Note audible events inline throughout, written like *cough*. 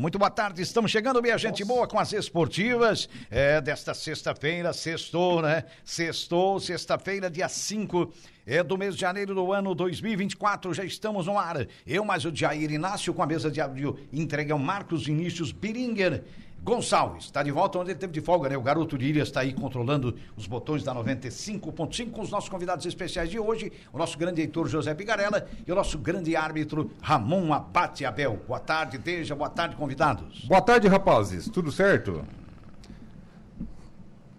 Muito boa tarde. Estamos chegando, minha gente boa, com as esportivas é, desta sexta-feira. Sextou, né? Sextou, sexta-feira, dia 5 é, do mês de janeiro do ano 2024. Já estamos no ar. Eu, mais o Jair Inácio, com a mesa de áudio entregue ao Marcos Vinícius Biringer. Gonçalves está de volta onde ele teve de folga, né? O garoto Lírias está aí controlando os botões da 95.5 com os nossos convidados especiais de hoje, o nosso grande editor José Pigarella e o nosso grande árbitro Ramon Abate Abel. Boa tarde, Deja, boa tarde, convidados. Boa tarde, rapazes. Tudo certo?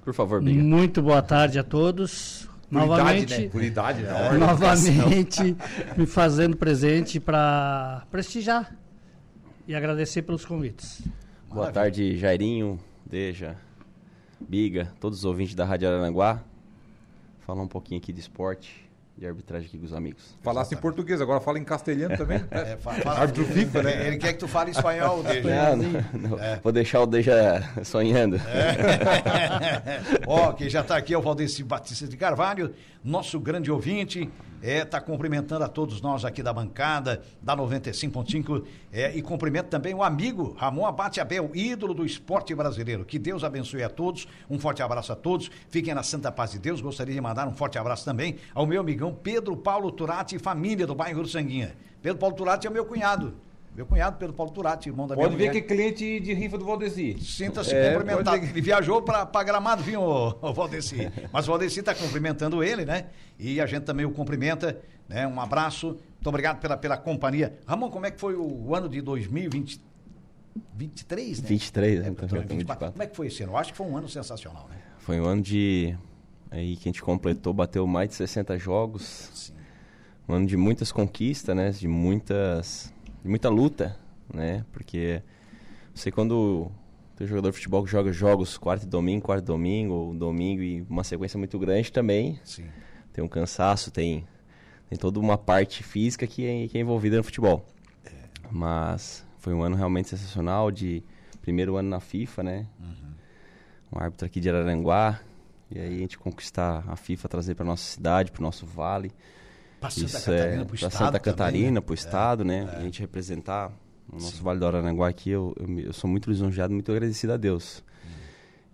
Por favor, Binha. Muito boa tarde a todos. Por novamente, idade, né? Por idade, né? é, *laughs* novamente me fazendo presente para prestigiar e agradecer pelos convites. Boa tarde, Jairinho, Deja, Biga, todos os ouvintes da Rádio Aranguá. Falar um pouquinho aqui de esporte e arbitragem aqui com os amigos. Falasse em português, agora fala em castelhano também. *laughs* É, fala- *laughs* Árbitro FIFA, né? Ele quer que tu fale espanhol, *laughs* Deja. Não, não, não. Vou deixar o Deja sonhando. Ó, quem já está aqui é o Valdeci Batista de Carvalho, nosso grande ouvinte, é, tá cumprimentando a todos nós aqui da bancada, da 95.5, é, e cumprimento também o amigo Ramon Abate Abel, ídolo do esporte brasileiro. Que Deus abençoe a todos, um forte abraço a todos, fiquem na santa paz de Deus. Gostaria de mandar um forte abraço também ao meu amigão Pedro Paulo Turati e família do bairro Sanguinha. Pedro Paulo Turati é meu cunhado. Meu cunhado, Pedro Paulo Turati, irmão da Pode minha ver mulher. que é cliente de rifa do Valdeci. Sinta-se É, cumprimentado. pode ver Ele viajou para Gramado, viu, o, o Valdeci? Mas o Valdeci está cumprimentando ele, né? E a gente também o cumprimenta, né? Um abraço. Muito obrigado pela, pela companhia. Ramon, como é que foi o ano de 2023, né? 23, É, então, então, já estamos 24. 24. Como é que foi esse ano? Eu acho que foi um ano sensacional, né? Foi um ano de. Aí que a gente completou, bateu mais de 60 jogos. Sim. Um ano de muitas conquistas, né? De muitas. De muita luta, né? Porque você quando tem jogador de futebol que joga jogos quarto e domingo, quarto e domingo, ou domingo e uma sequência muito grande também, Sim. tem um cansaço, tem, tem toda uma parte física que é, que é envolvida no futebol. Mas foi um ano realmente sensacional, de primeiro ano na FIFA, né? Um árbitro aqui de Araranguá, e aí a gente conquistar a FIFA, trazer para nossa cidade, para o nosso vale. Pra Santa Isso Catarina, é pro para Santa também, Catarina, né? para o estado, né? A gente representar o nosso Vale do Araranguá aqui, eu, eu, eu sou muito lisonjeado, muito agradecido a Deus.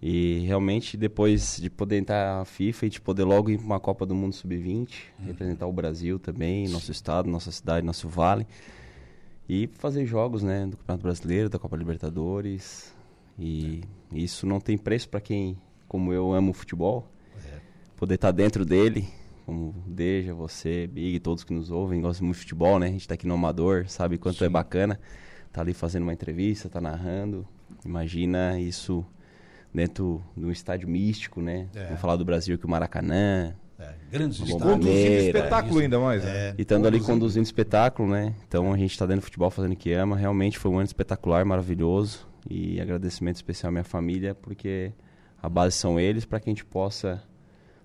E realmente, depois de poder entrar na FIFA e de poder logo ir para uma Copa do Mundo Sub-20, representar o Brasil também, nosso estado, nossa cidade, nosso vale. E fazer jogos, né, do Campeonato Brasileiro, da Copa Libertadores. E isso não tem preço para quem, como eu, amo o futebol. Poder estar dentro dele, como Deja, você, Big, todos que nos ouvem, gostam muito de futebol, né? A gente está aqui no Amador, sabe quanto é bacana. Tá ali fazendo uma entrevista, tá narrando. Imagina isso dentro de um estádio místico, né? É. Vamos falar do Brasil que o Maracanã, É, grandes estádios. Conduzindo Maneira, espetáculo ainda mais. né? É, e estando ali conduzindo espetáculo, né? Então a gente está dentro do futebol fazendo o que ama. Realmente foi um ano espetacular, maravilhoso. E agradecimento especial à minha família, porque a base são eles para que a gente possa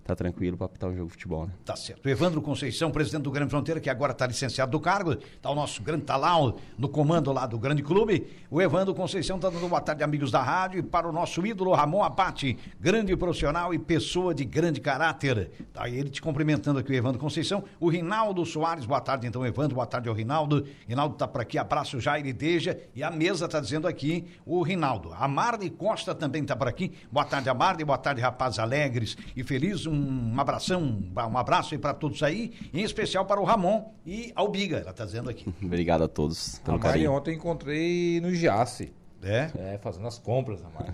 estar tranquilo para apitar um jogo de futebol, né? Tá certo. Evandro Conceição, presidente do Grande Fronteira, que agora está licenciado do cargo, está o nosso grande talão no comando lá do grande clube. O Evandro Conceição está dando boa tarde, amigos da rádio, e para o nosso ídolo Ramon Abate, grande profissional e pessoa de grande caráter. Tá ele te cumprimentando aqui, o Evandro Conceição. O Rinaldo Soares, boa tarde então, Evandro, boa tarde ao Rinaldo. Rinaldo está por aqui, abraço Jair e Deja. E a mesa está dizendo aqui o Rinaldo. A Marne Costa também está por aqui. Boa tarde, a Marne, boa tarde, rapazes alegres e felizes. Um abração, um abraço aí para todos aí, em especial para o Ramon e ao Biga, ela está dizendo aqui. *laughs* Obrigado a todos A Mari carinho. ontem encontrei no Giasse. É, É, fazendo as compras, a Mari.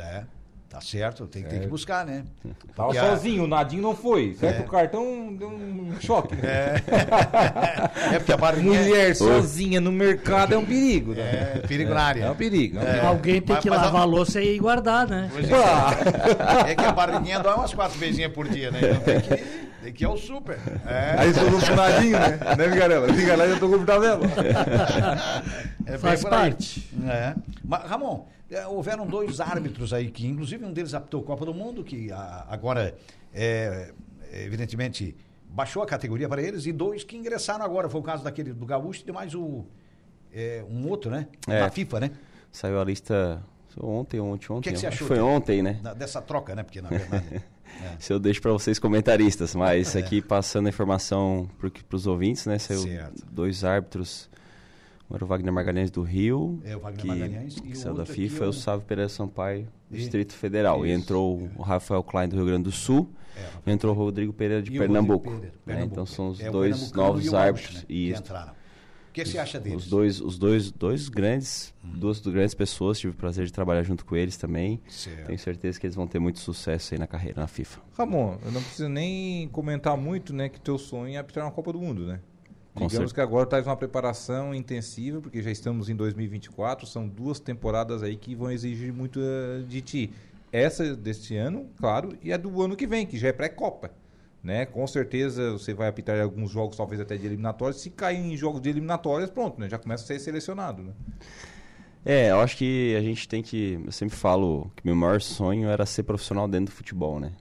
é. Tá certo, tem, tem que buscar, né? *laughs* Tava Porque a- sozinho, o Nadinho não foi. Certo? O cartão deu um choque. né? *laughs* *laughs* É porque a barriguinha Mulher sozinha no mercado é um perigo. Né? é perigo na área. É um perigo. É um perigo. Alguém tem Mas- que mas lavar a- a louça e guardar, né? É. É que a barriguinha dói umas quatro vezinhas por dia, né? Então tem que. Tem que é o super. É, Aí todo mundo funadinho, né? Né, Vigarela? Vigarela já tô com tabela. é bem Faz por aí. parte. É. Mas, Ramon, é, houveram dois árbitros aí, que inclusive um deles apitou a Copa do Mundo, que a- agora, é, evidentemente, baixou a categoria para eles, e dois que ingressaram agora. Foi o caso daquele do Gaúcho e mais o, é, um outro, né? É. Da FIFA, né? Saiu a lista ontem, ontem, ontem. que você acho achou, Foi ontem, né? Dessa troca, né? Porque, na *laughs* verdade... Se eu deixo para vocês comentaristas, mas É. aqui passando a informação para os ouvintes, né? Saiu Certo. dois árbitros. Era o Wagner Magalhães do Rio, É, o Wagner que, Magalhães, e que saiu da FIFA, é e o- o Sávio Pereira Sampaio, do E- Distrito Federal. E Isso, entrou o Rafael Klein do Rio Grande do Sul, É, e entrou o Rodrigo Pereira de E Pernambuco. Pereira, né? Pernambuco. Então são os É, dois e novos árbitros. né, que e entraram. O que você acha deles? os dois, os dois, dois grandes, Hum. duas grandes pessoas, tive o prazer de trabalhar junto com eles também. Certo. Tenho certeza que eles vão ter muito sucesso aí na carreira, na FIFA. Ramon, eu não preciso nem comentar muito, né, que teu sonho é apitar uma Copa do Mundo, né? Digamos que agora traz uma preparação intensiva, porque já estamos em 2024, são duas temporadas aí que vão exigir muito eh, de ti. Essa deste ano, claro, e a do ano que vem, que já é pré-copa. Né? Com certeza você vai apitar alguns jogos, talvez até de eliminatórias. Se cair em jogos de eliminatórias, pronto, né? Já começa a ser selecionado, né? É, eu acho que a gente tem que. Eu sempre falo que meu maior sonho era ser profissional dentro do futebol, né?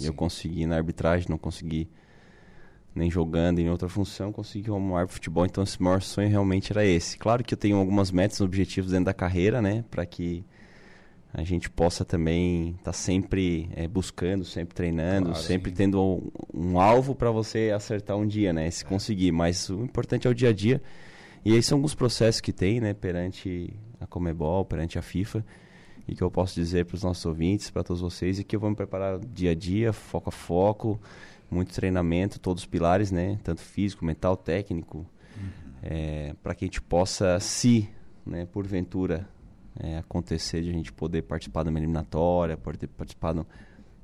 E eu consegui na arbitragem, não consegui nem jogando em outra função, consegui árbitro de futebol. Então, esse maior sonho realmente era esse. Claro que eu tenho algumas metas, objetivos dentro da carreira, né? Para que a gente possa também estar sempre eh, buscando, sempre treinando, Claro, sempre sim. tendo um, um alvo para você acertar um dia, né? Se conseguir. Mas o importante é o dia a dia. E aí são alguns processos que tem, né, perante a Comebol, perante a FIFA, e que eu posso dizer para os nossos ouvintes, para todos vocês, e que eu vou me preparar dia a dia, foco a foco, muito treinamento, todos os pilares, né, tanto físico, mental, técnico, para que a gente possa, se, né, porventura, é, acontecer de a gente poder participar de uma eliminatória, poder participar de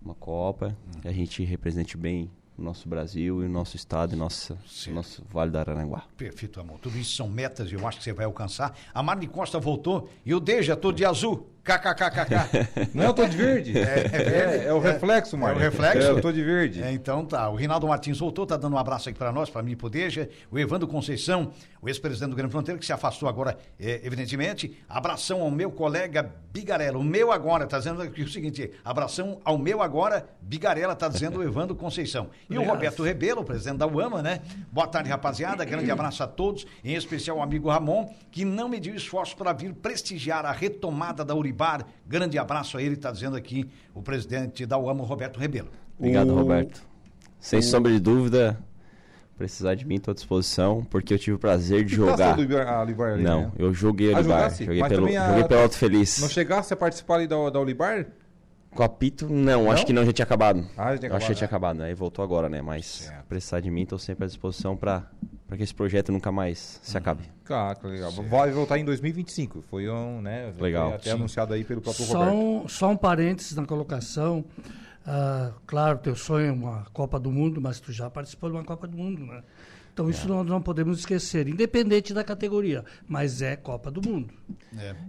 uma Copa, que a gente represente bem o nosso Brasil e o nosso estado e nossa, o nosso Vale do Aranaguá. Perfeito, amor. Tudo isso são metas e eu acho que você vai alcançar. A Marne Costa voltou e o Deja, tô de azul. KKKKK. *laughs* Não, eu tô de verde. É, verde? é o reflexo, Mário. É o reflexo? É, eu tô de verde. É, então tá. O Rinaldo Martins voltou, tá dando um abraço aqui para nós, para mim e pro Deja. O Evandro Conceição, o ex-presidente do Grande Fronteira, que se afastou agora, é, evidentemente. Abração ao meu colega Bigarella. O meu agora, tá dizendo aqui o seguinte: abração ao meu agora, Bigarella, tá dizendo o Evandro Conceição. E o. Roberto Rebelo, o presidente da UAMA, né? Boa tarde, rapaziada. Grande abraço a todos, em especial ao amigo Ramon, que não mediu esforço para vir prestigiar a retomada da Uribar. Grande abraço a ele, tá dizendo aqui o presidente da UAMA, Roberto Rebelo. Obrigado, O- Roberto. Sem sombra de dúvida, precisar de mim, estou à disposição, porque eu tive o prazer de jogar. do a Libar ali, Não, né? eu joguei Ah, Olibar. jogasse? Joguei Mas pelo, a- joguei pelo Alto Feliz. Não chegasse a participar ali da, da Olibar? Com apito, não, Não? acho que não, já tinha acabado. Ah, já tinha Eu achei que tinha acabado, acabado, aí voltou agora, né? Mas precisar de mim, estou sempre à disposição para que esse projeto nunca mais se acabe. Claro, que legal. Vai voltar em 2025. Foi um, né? Legal. Foi até Sim. anunciado aí pelo próprio Só Roberto. um, só um parênteses na colocação. Ah, claro, teu sonho é uma Copa do Mundo, mas tu já participou de uma Copa do Mundo, né? Então isso nós não podemos esquecer, independente da categoria, mas é Copa do Mundo.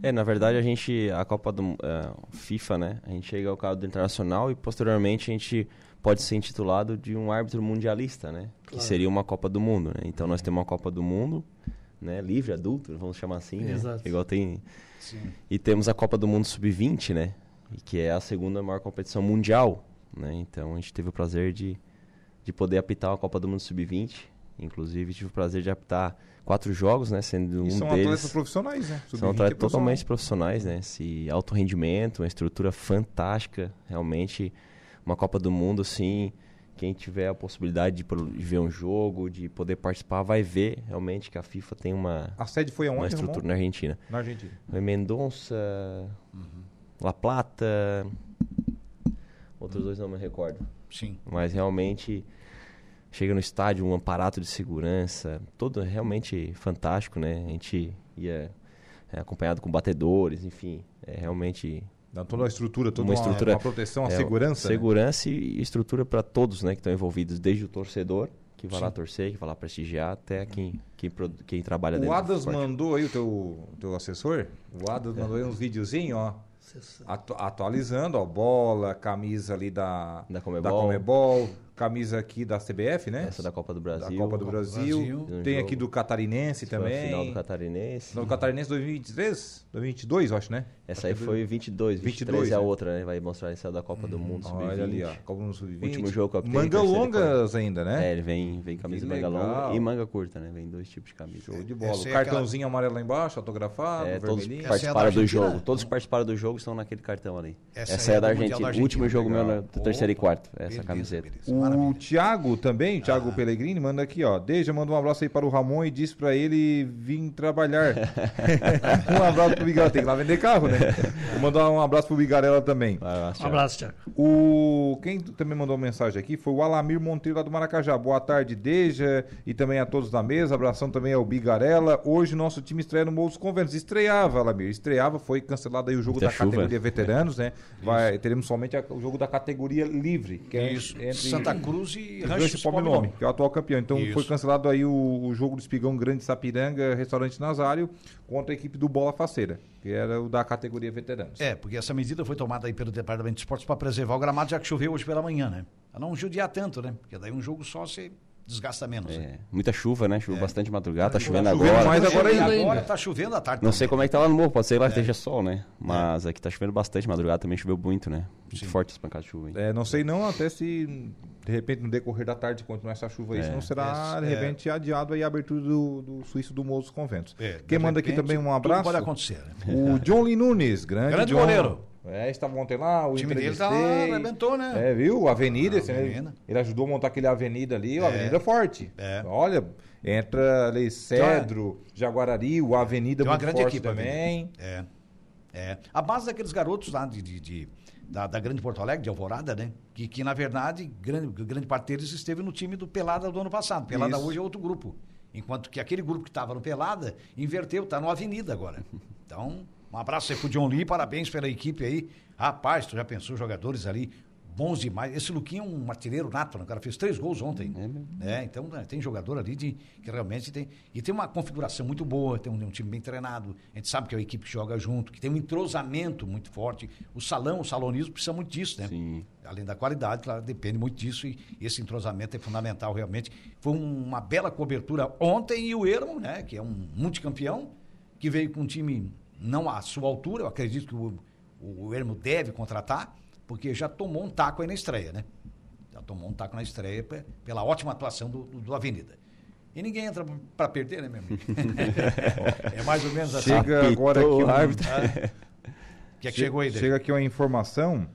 É, na verdade, a gente, a Copa do eh, FIFA, né? A gente chega ao quadro internacional e posteriormente a gente pode ser intitulado de um árbitro mundialista, né? Que seria uma Copa do Mundo, né? Então nós temos uma Copa do Mundo, né? Livre, adulto, vamos chamar assim, né? Exato. Igual tem. E temos a Copa do Mundo Sub-20, né? E que é a segunda maior competição mundial, né? Então a gente teve o prazer de, de poder apitar a Copa do Mundo Sub-20. Inclusive tive o prazer de apitar quatro jogos, né? Sendo um E são deles atletas profissionais, né? são Sub-20 é atletas profissional. totalmente profissionais, né? Esse alto rendimento, uma estrutura fantástica, realmente uma Copa do Mundo, assim, quem tiver a possibilidade de, de ver um jogo, de poder participar, vai ver realmente que a FIFA tem uma, A sede foi uma aonde, estrutura Ramon? na Argentina. Na Argentina. Foi Mendonça, La Plata, outros dois não me recordo. Sim. Mas realmente chega no estádio um aparato de segurança, todo realmente fantástico, né? A gente ia é, acompanhado com batedores, enfim, é realmente Dá toda a estrutura, toda Uma uma, estrutura- uma proteção, a é, segurança. né? segurança e estrutura para todos, né, que estão envolvidos, desde o torcedor que vai lá Sim. torcer, que vai lá prestigiar, até quem quem, quem trabalha O dentro do Adas mandou aí o teu, o teu assessor. O Adas mandou aí uns videozinhos, ó. atu- atualizando, ó, bola, camisa ali da, Da Comebol. Comebol, camisa aqui da CBF, né? Essa da Copa do Da Brasil. Copa do Brasil. Brasil. Tem Um aqui do Catarinense Foi a também. Final do Catarinense. No Catarinense 2023? 2022, eu acho, né? Essa aí foi 22, 23 22, é a né? outra, né? Vai mostrar essa da Copa do Mundo, sub-20. Olha ali, ó. Copa no Sub-20. Último jogo que Manga longas ainda, né? É, ele vem, vem camisa manga longa e manga curta, né? Vem dois tipos de camisa. Show de bola. Essa O é cartãozinho amarelo lá embaixo, autografado, É, todos vermelhinho. É participaram da do jogo. Todos que participaram do jogo estão naquele cartão ali. Essa Essa, é, é da do Argentina. da O último jogo meu do terceiro e quarto. Essa beleza, camiseta. O. Thiago também, o Thiago Ah. Pellegrini, manda aqui, ó. Deja manda um abraço aí para o Ramon e diz para ele vir trabalhar. *laughs* *laughs* um abraço pro Bigarela. Tem que ir lá vender carro, né? Vou mandar um abraço pro Bigarela também. Lá, Um abraço, Thiago. O quem também mandou uma mensagem aqui foi o Alamir Monteiro lá do Maracajá. Boa tarde, Deja, e também a todos da mesa. Abração também ao Bigarela. Hoje nosso time estreia no Morro dos Conventos. Estreava, Alamir, estreava, foi cancelado aí o jogo Muita da chuva. categoria veteranos, né? Vai, teremos somente a- o jogo da categoria livre, que é Isso. entre Santa Cruz e Rancho Rancho Pobre Pobre Nome, que é o atual campeão. Então Isso. foi cancelado aí o, o jogo do Espigão Grande Sapiranga, Restaurante Nazário, contra a equipe do Bola Faceira, que era o da categoria veteranos. É, porque essa medida foi tomada aí pelo Departamento de Esportes para preservar o gramado, já que choveu hoje pela manhã, né? Pra não judiar tanto, né? Porque daí um jogo só você desgasta menos. né? É, muita chuva, né? Choveu bastante madrugada, tá chovendo chovendo agora. mais Tá agora ainda. agora tá chovendo à tarde. Não também. sei como é que tá lá no morro, pode ser lá que esteja sol, né? Mas aqui tá chovendo bastante, madrugada também choveu muito, né? Muito forte as pancadas de chuva. hein? É, não sei não, até se de repente no decorrer da tarde continuar essa chuva aí, É. senão será É, de repente adiado aí a abertura do, do Suíço do Morro dos Conventos. É, Quem de manda aqui repente, também um tudo abraço? pode acontecer, né? O John Lee Nunes, grande, Grande John. goleiro. É, estava ontem lá, o O time dele tá lá, arrebentou, né? É, viu? Avenida, Ah, esse? Avenida. ele ajudou a montar aquele avenida ali, o É. avenida forte. É. Olha, entra ali Cedro, Jaguarari, o avenida Tem uma grande equipe também. É. É. A base daqueles garotos lá de, de- de- da, da Grande Porto Alegre, de Alvorada, né? Que, que na verdade, grande, grande parte deles esteve no time do Pelada do ano passado. Pelada Isso. hoje é outro grupo. Enquanto que aquele grupo que estava no Pelada inverteu, está no Avenida agora. *laughs* Então, um abraço aí pro John Lee, parabéns pela equipe aí. Rapaz, tu já pensou, jogadores ali bons demais. Esse Luquinho é um artilheiro nato, né? O cara fez três gols ontem. É, então né, tem jogador ali de, que realmente tem. E tem uma configuração muito boa, tem um, um time bem treinado. A gente sabe que é uma equipe que joga junto, que tem um entrosamento muito forte. O salão, o salonismo precisa muito disso, né? Sim. Além da qualidade, claro, depende muito disso e esse entrosamento é fundamental realmente. Foi um- uma bela cobertura ontem e o Ermo, né, que é um multicampeão, que veio com um time não à sua altura, eu acredito que o, o Ermo deve contratar, porque já tomou um taco aí na estreia, né? Já tomou um taco na estreia pe- pela ótima atuação do, do, do Avenida. E ninguém entra para perder, né, meu amigo? *laughs* é mais ou menos assim. Chega agora aqui o um- árbitro. *laughs* Que é que chegou aí, Hum. Chega aqui uma informação,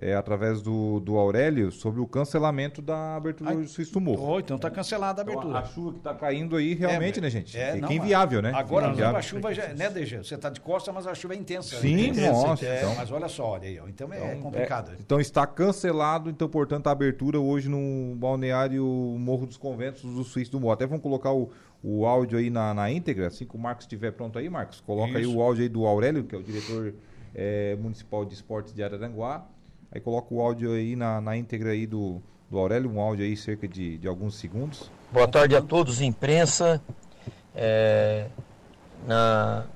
é, através do, do Aurélio, sobre o cancelamento da abertura Ai, do Suíço do Morro. Oh, então tá cancelada a Então, abertura. a chuva que está caindo aí, realmente, É, né, gente? é, Fica não, inviável, né? Agora inviável. a chuva já, né, DG? Você tá de costa, mas a chuva é intensa. Sim, né? nossa, É, então. Mas olha só, olha aí, ó. Então é Então, complicado. é, então está cancelado, então, portanto, a abertura hoje no balneário Morro dos Conventos do Suíço do Morro. Até vamos colocar o, o áudio aí na, na íntegra, assim que o Marcos estiver pronto aí, Marcos. Coloca aí Isso. o áudio aí do Aurélio, que é o diretor eh, municipal de esportes de Araranguá. Aí coloca o áudio aí na, na íntegra aí do, do Aurélio, um áudio aí cerca de, de alguns segundos. Boa tarde a todos, imprensa. É, na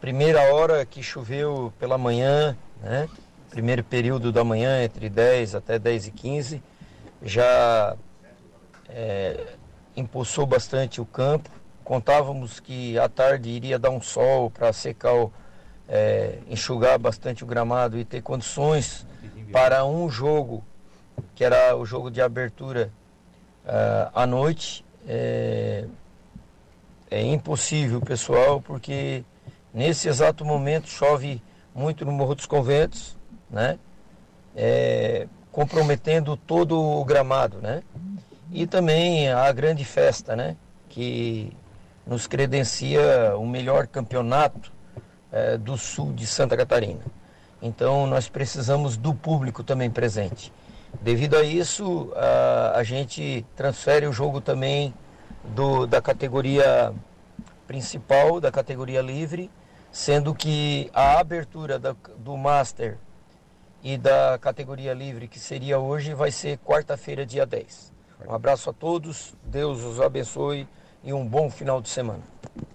primeira hora que choveu pela manhã, né, primeiro período da manhã, entre 10 até 10 e 15, já é, impulsou bastante o campo. Contávamos que à tarde iria dar um sol para secar, o, é, enxugar bastante o gramado e ter condições para um jogo, que era o jogo de abertura ah, à noite. É, é impossível, pessoal, porque nesse exato momento chove muito no Morro dos Conventos, né? É, comprometendo todo o gramado, né? E também a grande festa, né? Que nos credencia o melhor campeonato eh, do sul de Santa Catarina. Então nós precisamos do público também presente. Devido a isso, a, a gente transfere o jogo também do, da categoria principal, da categoria livre, sendo que a abertura da- do Master e da categoria livre, que seria hoje, vai ser quarta-feira, dia 10. Um abraço a todos, Deus os abençoe e um bom final de semana.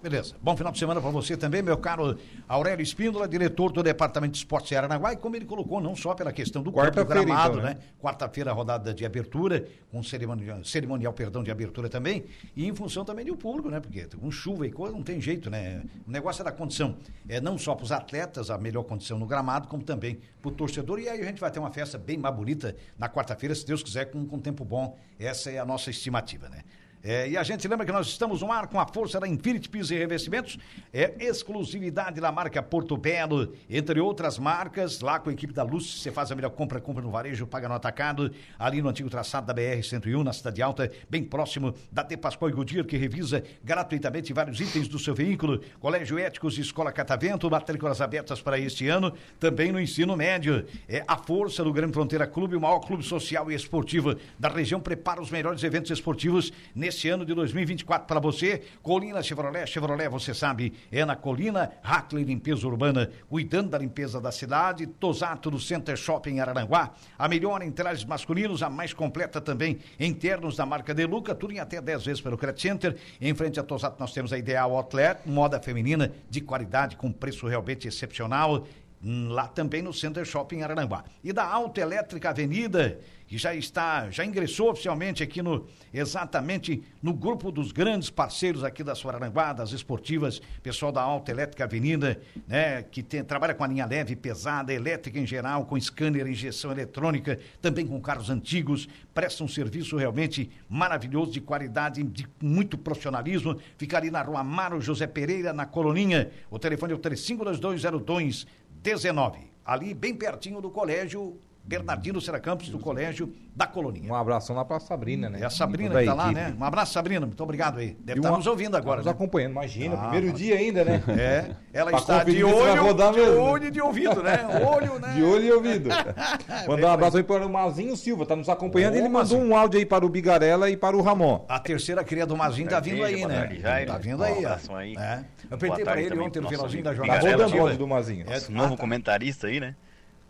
Beleza. Bom final de semana para você também, meu caro Aurélio Espíndola, diretor do Departamento de Esportes de Aranaguá, e como ele colocou, não só pela questão do campo, gramado, então, né? né? Quarta-feira, rodada de abertura, com cerimonial, cerimonial, perdão, de abertura também, e em função também do público, né? Porque com chuva e coisa não tem jeito, né? O negócio é da condição, é não só para os atletas, a melhor condição no gramado, como também para o torcedor, e aí a gente vai ter uma festa bem mais bonita na quarta-feira, se Deus quiser, com, com tempo bom. Essa é a nossa estimativa, né? É, e a gente lembra que nós estamos no ar com a força da Infinity Pisos e Revestimentos, é exclusividade da marca Porto Belo, entre outras marcas, lá com a equipe da Luz, você faz a melhor compra, compra no varejo, paga no atacado, ali no antigo traçado da BR-101, na Cidade Alta, bem próximo da De Pascoal e Goodyear, que revisa gratuitamente vários itens do seu veículo, Colégio Éticos e Escola Catavento, matrículas abertas para este ano, também no ensino médio. É a força do Grande Fronteira Clube, o maior clube social e esportivo da região, prepara os melhores eventos esportivos neste ano de 2024 para você. Colina Chevrolet, Chevrolet, você sabe, é na Colina, Hackley Limpeza Urbana, cuidando da limpeza da cidade, Tosato do Center Shopping Araranguá, a melhor em trajes masculinos, a mais completa também em ternos da marca Deluca, tudo em até 10 vezes pelo Credit Center. Em frente a Tosato nós temos a Ideal Outlet, moda feminina de qualidade com preço realmente excepcional lá também no Center Shopping Araranguá. E da Autoelétrica Avenida, que já está, já ingressou oficialmente aqui no, exatamente no grupo dos grandes parceiros aqui da Suaranguá, das esportivas, pessoal da Autoelétrica Avenida, né, que tem, trabalha com a linha leve, pesada, elétrica em geral, com scanner, injeção eletrônica, também com carros antigos, presta um serviço realmente maravilhoso, de qualidade, de muito profissionalismo, fica ali na rua Amaro José Pereira, na Coloninha, o telefone é o 352202 19, ali bem pertinho do colégio Bernardino Seracampos, do colégio da Coloninha. Um abraço lá pra Sabrina, né? É a Sabrina Da que tá lá, né? Um abraço, Sabrina, muito obrigado aí. Deve E estar uma- nos ouvindo agora, Nos né? acompanhando, imagina, Ah, primeiro mas- dia ainda, né? *laughs* É, ela Pra está de olho, rodar de mesmo, né? olho e de ouvido, né? *laughs* Olho, né? De olho e ouvido. *laughs* Mandar um abraço aí para o Mazinho Silva, tá nos acompanhando. Ô, Ele mandou Mazinho. um áudio aí para o Bigarella e para o Ramon. A terceira cria do Mazinho tá vindo aí, né? tarde, Jairo. Tá vindo Um aí, abração aí. É. Eu pra tarde ele ontem no finalzinho da jornada. Tá rodando o áudio do Mazinho. É, Nosso ah, novo tá. comentarista aí, né?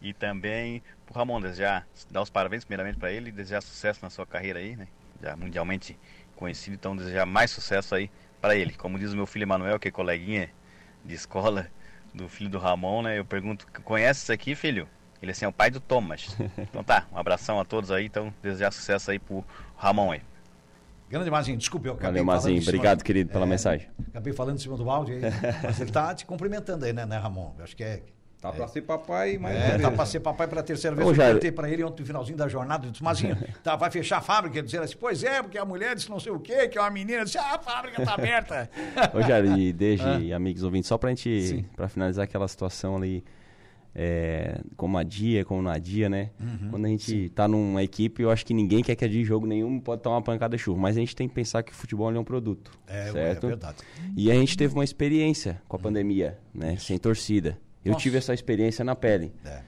E também pro Ramon, desejar, dar os parabéns primeiramente para ele, desejar sucesso na sua carreira aí, né? Já mundialmente conhecido, então desejar mais sucesso aí para ele. Como diz o meu filho Emanuel, que é coleguinha de escola do filho do Ramon, né? Eu pergunto, conhece isso aqui, filho? Ele assim, é o pai do Thomas. *laughs* Então tá, um abração a todos aí, então desejar sucesso aí pro Ramon aí. Grande Mazinho, desculpe, eu acabei Valeu, falando Mazinho. Obrigado, querido, pela É, mensagem. Acabei falando em cima do áudio aí, mas ele tá te cumprimentando aí, né, né, Ramon? Eu acho que é... Tá pra ser papai, mas. É, tá pra ser papai pela terceira vez. Ô, eu perguntei pra ele ontem no finalzinho da jornada, eu disse, Mazinho, *laughs* tá, vai fechar a fábrica? Ele dizia assim, pois é, porque a mulher disse não sei o quê, que é uma menina, eu disse, ah, a fábrica tá aberta. *laughs* Ô, Jair, e desde, *laughs* Ah. amigos ouvintes, só pra gente, Sim. pra finalizar aquela situação ali, é, como a dia, como na dia, né? Uhum. Quando a gente tá numa equipe, eu acho que ninguém quer que adie jogo nenhum, pode tomar uma pancada de chuva, mas a gente tem que pensar que o futebol é um produto, É, certo? é verdade. E a gente teve uma experiência com a pandemia, né? Sem torcida. Eu Nossa. tive essa experiência na pele. É.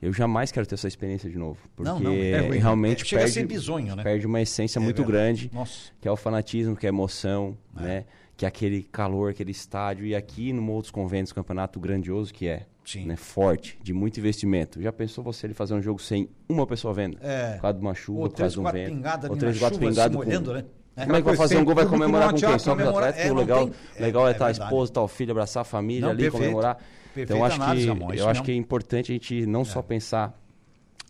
Eu jamais quero ter essa experiência de novo. Porque Não, não, é ruim. realmente É, a perde, bizonho, né? perde uma essência É muito verdade. grande, Nossa. que é o fanatismo, que é a emoção, É. né? Que é aquele calor, aquele estádio. E aqui no outros conventos, campeonato grandioso que é, Sim. né? Forte, de muito investimento. Já pensou você ele fazer um jogo sem uma pessoa vendo? É. Por causa de uma chuva, Ou por causa de um vento. pingadas Ou três, quatro pingadas molhando, com... né? É. Como é que vai fazer um gol? Vai comemorar com quem? Só com os atletas? é, o legal, é, legal é é estar a verdade. esposa, estar o filho, abraçar a família ali, comemorar. Perfeita Então acho análise, que, Ramon, isso eu acho que é importante a gente não só pensar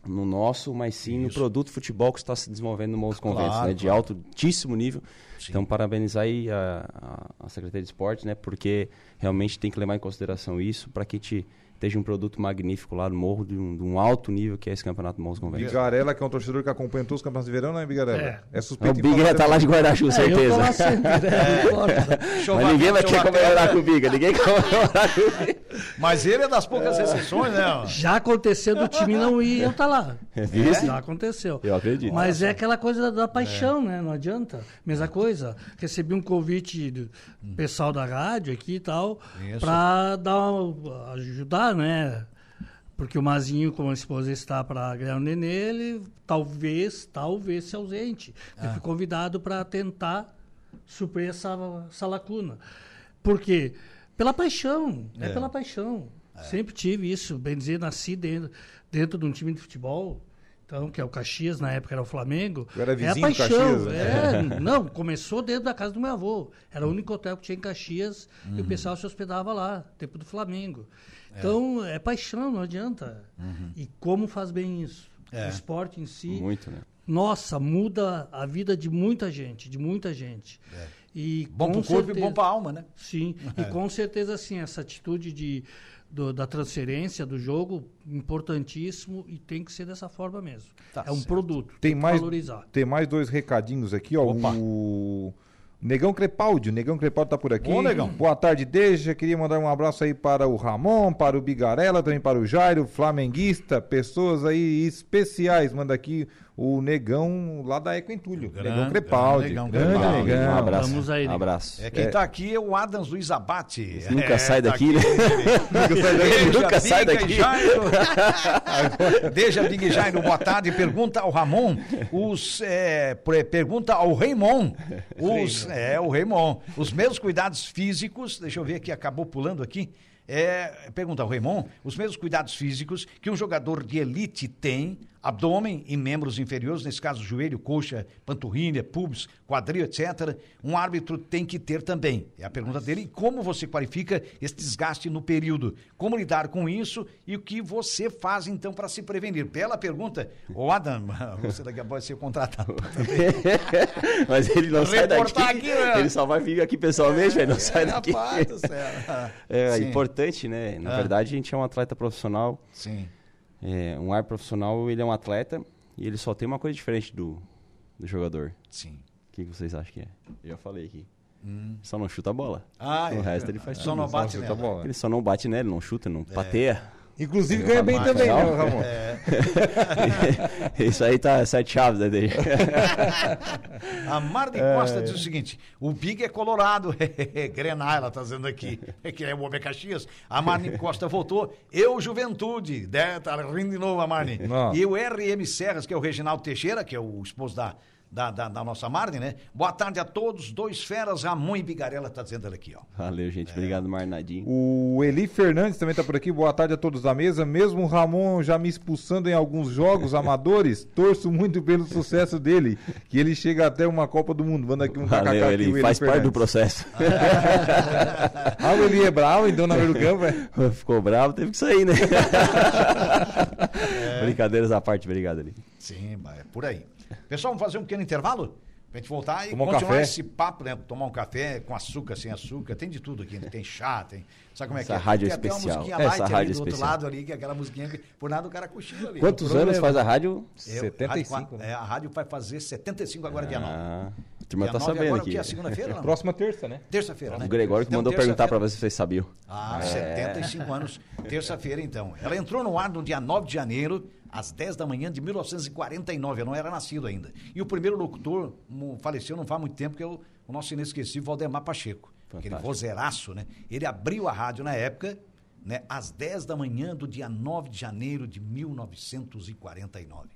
no nosso, mas sim no Isso. produto futebol que está se desenvolvendo no Moços Conventos, Claro, né? De claro. altíssimo nível. Sim. Então, parabenizar aí a, a, a Secretaria de Esportes, né? Porque realmente tem que levar em consideração isso para que a gente esteja um produto magnífico lá no morro, de um, de um alto nível que é esse campeonato Moços Conventos. Bigarella, que é um torcedor que acompanha todos os campeonatos de verão, né, Bigarella? É. É O suspeito em Big falar já tá lá de guarda-chuva, É, eu tô lá certeza. sempre, né? *laughs* Não importa. Mas ninguém vai querer comemorar com o Biga, ninguém quer *laughs* comemorar com o Biga. Mas ele é das poucas exceções, né? Já aconteceu do time não ir e eu tá lá. Viu? Já aconteceu. Eu acredito. Mas é aquela coisa da, da paixão, né? Não adianta. Mesma coisa. Recebi um convite do pessoal da rádio aqui e tal, Isso. para dar uma- ajudar, né? Porque o Mazinho, como a esposa está para ganhar o nenê, ele talvez, talvez se ausente. Ele foi convidado para tentar suprir essa, essa lacuna. Por quê? Pela paixão. É, É. pela paixão. Sempre tive isso. Bem dizer, nasci dentro, dentro de um time de futebol. Então, que é o Caxias, na época era o Flamengo. Eu era é a vizinho do paixão. Caxias, né? É, *laughs* não, começou dentro da casa do meu avô. Era o único hotel que tinha em Caxias e o pessoal se hospedava lá, tempo do Flamengo. Então, é paixão, não adianta. E como faz bem isso? É. O esporte em si, Muito, né? nossa, muda a vida de muita gente, de muita gente. E Bom com pro corpo e bom pra alma, né? Sim, *laughs* e com certeza assim, essa atitude de, do- da transferência do jogo, importantíssimo e tem que ser dessa forma mesmo. Tá é um certo. produto, Tem que mais, valorizar. tem mais dois recadinhos aqui, ó. Opa. O Negão Crepaldi, o Negão Crepaldi tá por aqui. Ô, Negão. Boa tarde, Deja. Queria mandar um abraço aí para o Ramon, para o Bigarella, também para o Jairo, flamenguista, pessoas aí especiais. Manda aqui o Negão lá da Eco Entulho. Grande, Negão Crepaldi. grande Negão Grande Crepaldi. Negão. Um abraço. Vamos aí, um abraço. É, quem tá aqui é o Adams Luiz Abate. Nunca É, sai tá daqui, né? *laughs* Nunca sai daqui. Deja *laughs* Big Jairo, boa tarde. Pergunta ao Ramon, os, é, pre- pergunta ao Raymond, os, é, o Raymond, os mesmos cuidados físicos, deixa eu ver aqui, acabou pulando aqui, é, pergunta ao Raymond, os mesmos cuidados físicos que um jogador de elite tem, abdômen e membros inferiores, nesse caso joelho, coxa, panturrilha, pubis, quadril, etc., um árbitro tem que ter também. É a pergunta dele. E como você qualifica esse desgaste no período? Como lidar com isso e o que você faz, então, para se prevenir? Bela pergunta. Ô, Adam, *laughs* você daqui a pouco vai ser contratado. *laughs* Mas ele não sai daqui. Aqui, né? Ele só vai vir aqui pessoalmente, ele não sai daqui. Rapaz do céu. *laughs* É Sim. importante, né? Na Ah. verdade, a gente é um atleta profissional. Sim. É, um ar profissional, ele é um atleta e ele só tem uma coisa diferente do, do jogador. Sim. O que, que vocês acham que é? Eu já falei aqui. Só não chuta a bola. Ah, o é. resto ele faz Só tudo. não bate Só nela. chuta a bola. Ele só não bate nele, não chuta, não pateia. Inclusive ganha bem também, né. Ramon? *laughs* Isso aí tá sete chaves, né, dele? *laughs* A Marden Costa diz o seguinte: o Big é colorado. *laughs* Grenar, ela tá dizendo aqui. Que é o Homem Caxias. A Marden Costa voltou. Eu, juventude. Né? Tá rindo de novo a Marden. Nossa. E o RM Serras, que é o Reginaldo Teixeira, que é o esposo da. Da, da, da nossa Marden, né? Boa tarde a todos, dois feras, Ramon e Bigarela, tá dizendo ela aqui, ó. Valeu, gente. Obrigado, Marnadinho. O Eli Fernandes também tá por aqui. Boa tarde a todos da mesa. Mesmo o Ramon já me expulsando em alguns jogos amadores, *laughs* torço muito pelo sucesso dele. Que ele chega até uma Copa do Mundo. Manda aqui um kkk Valeu, aqui, o Eli faz parte do Fernandes. processo. *laughs* Ah, o Eli é bravo, então, na do campo, é? Ficou bravo, teve que sair, né? É. *laughs* Brincadeiras à parte, obrigado, ali. Sim, é por aí. Pessoal, vamos fazer um pequeno intervalo? Pra gente voltar e Tomar um continuar café. esse papo, né? Tomar um café com açúcar, sem açúcar, tem de tudo aqui. né? Tem chá, tem. Sabe como é Essa que é? rádio tem até uma especial. musiquinha Essa light ali rádio do outro especial. lado ali, que é aquela musiquinha que por nada o cara cochila ali. Quantos anos faz a rádio? Eu- 75, rádio- né? É, a rádio vai fazer 75 agora, dia 9. Ah, a turma dia tá 9 sabendo agora, aqui. que é segunda-feira? não? Próxima terça, né? Terça-feira, né? O Gregório que Então, mandou perguntar se vocês sabiam. Ah, É. 75 anos, terça-feira então. Ela entrou no ar no dia 9 de janeiro, às 10 da manhã de 1949. Eu não era nascido ainda. E o primeiro locutor faleceu não faz muito tempo, que é o, o nosso inesquecível Valdemar Pacheco. Aquele Fantástico. vozeiraço, né? Ele abriu a rádio na época, né? Às 10 da manhã do dia 9 de janeiro de 1949.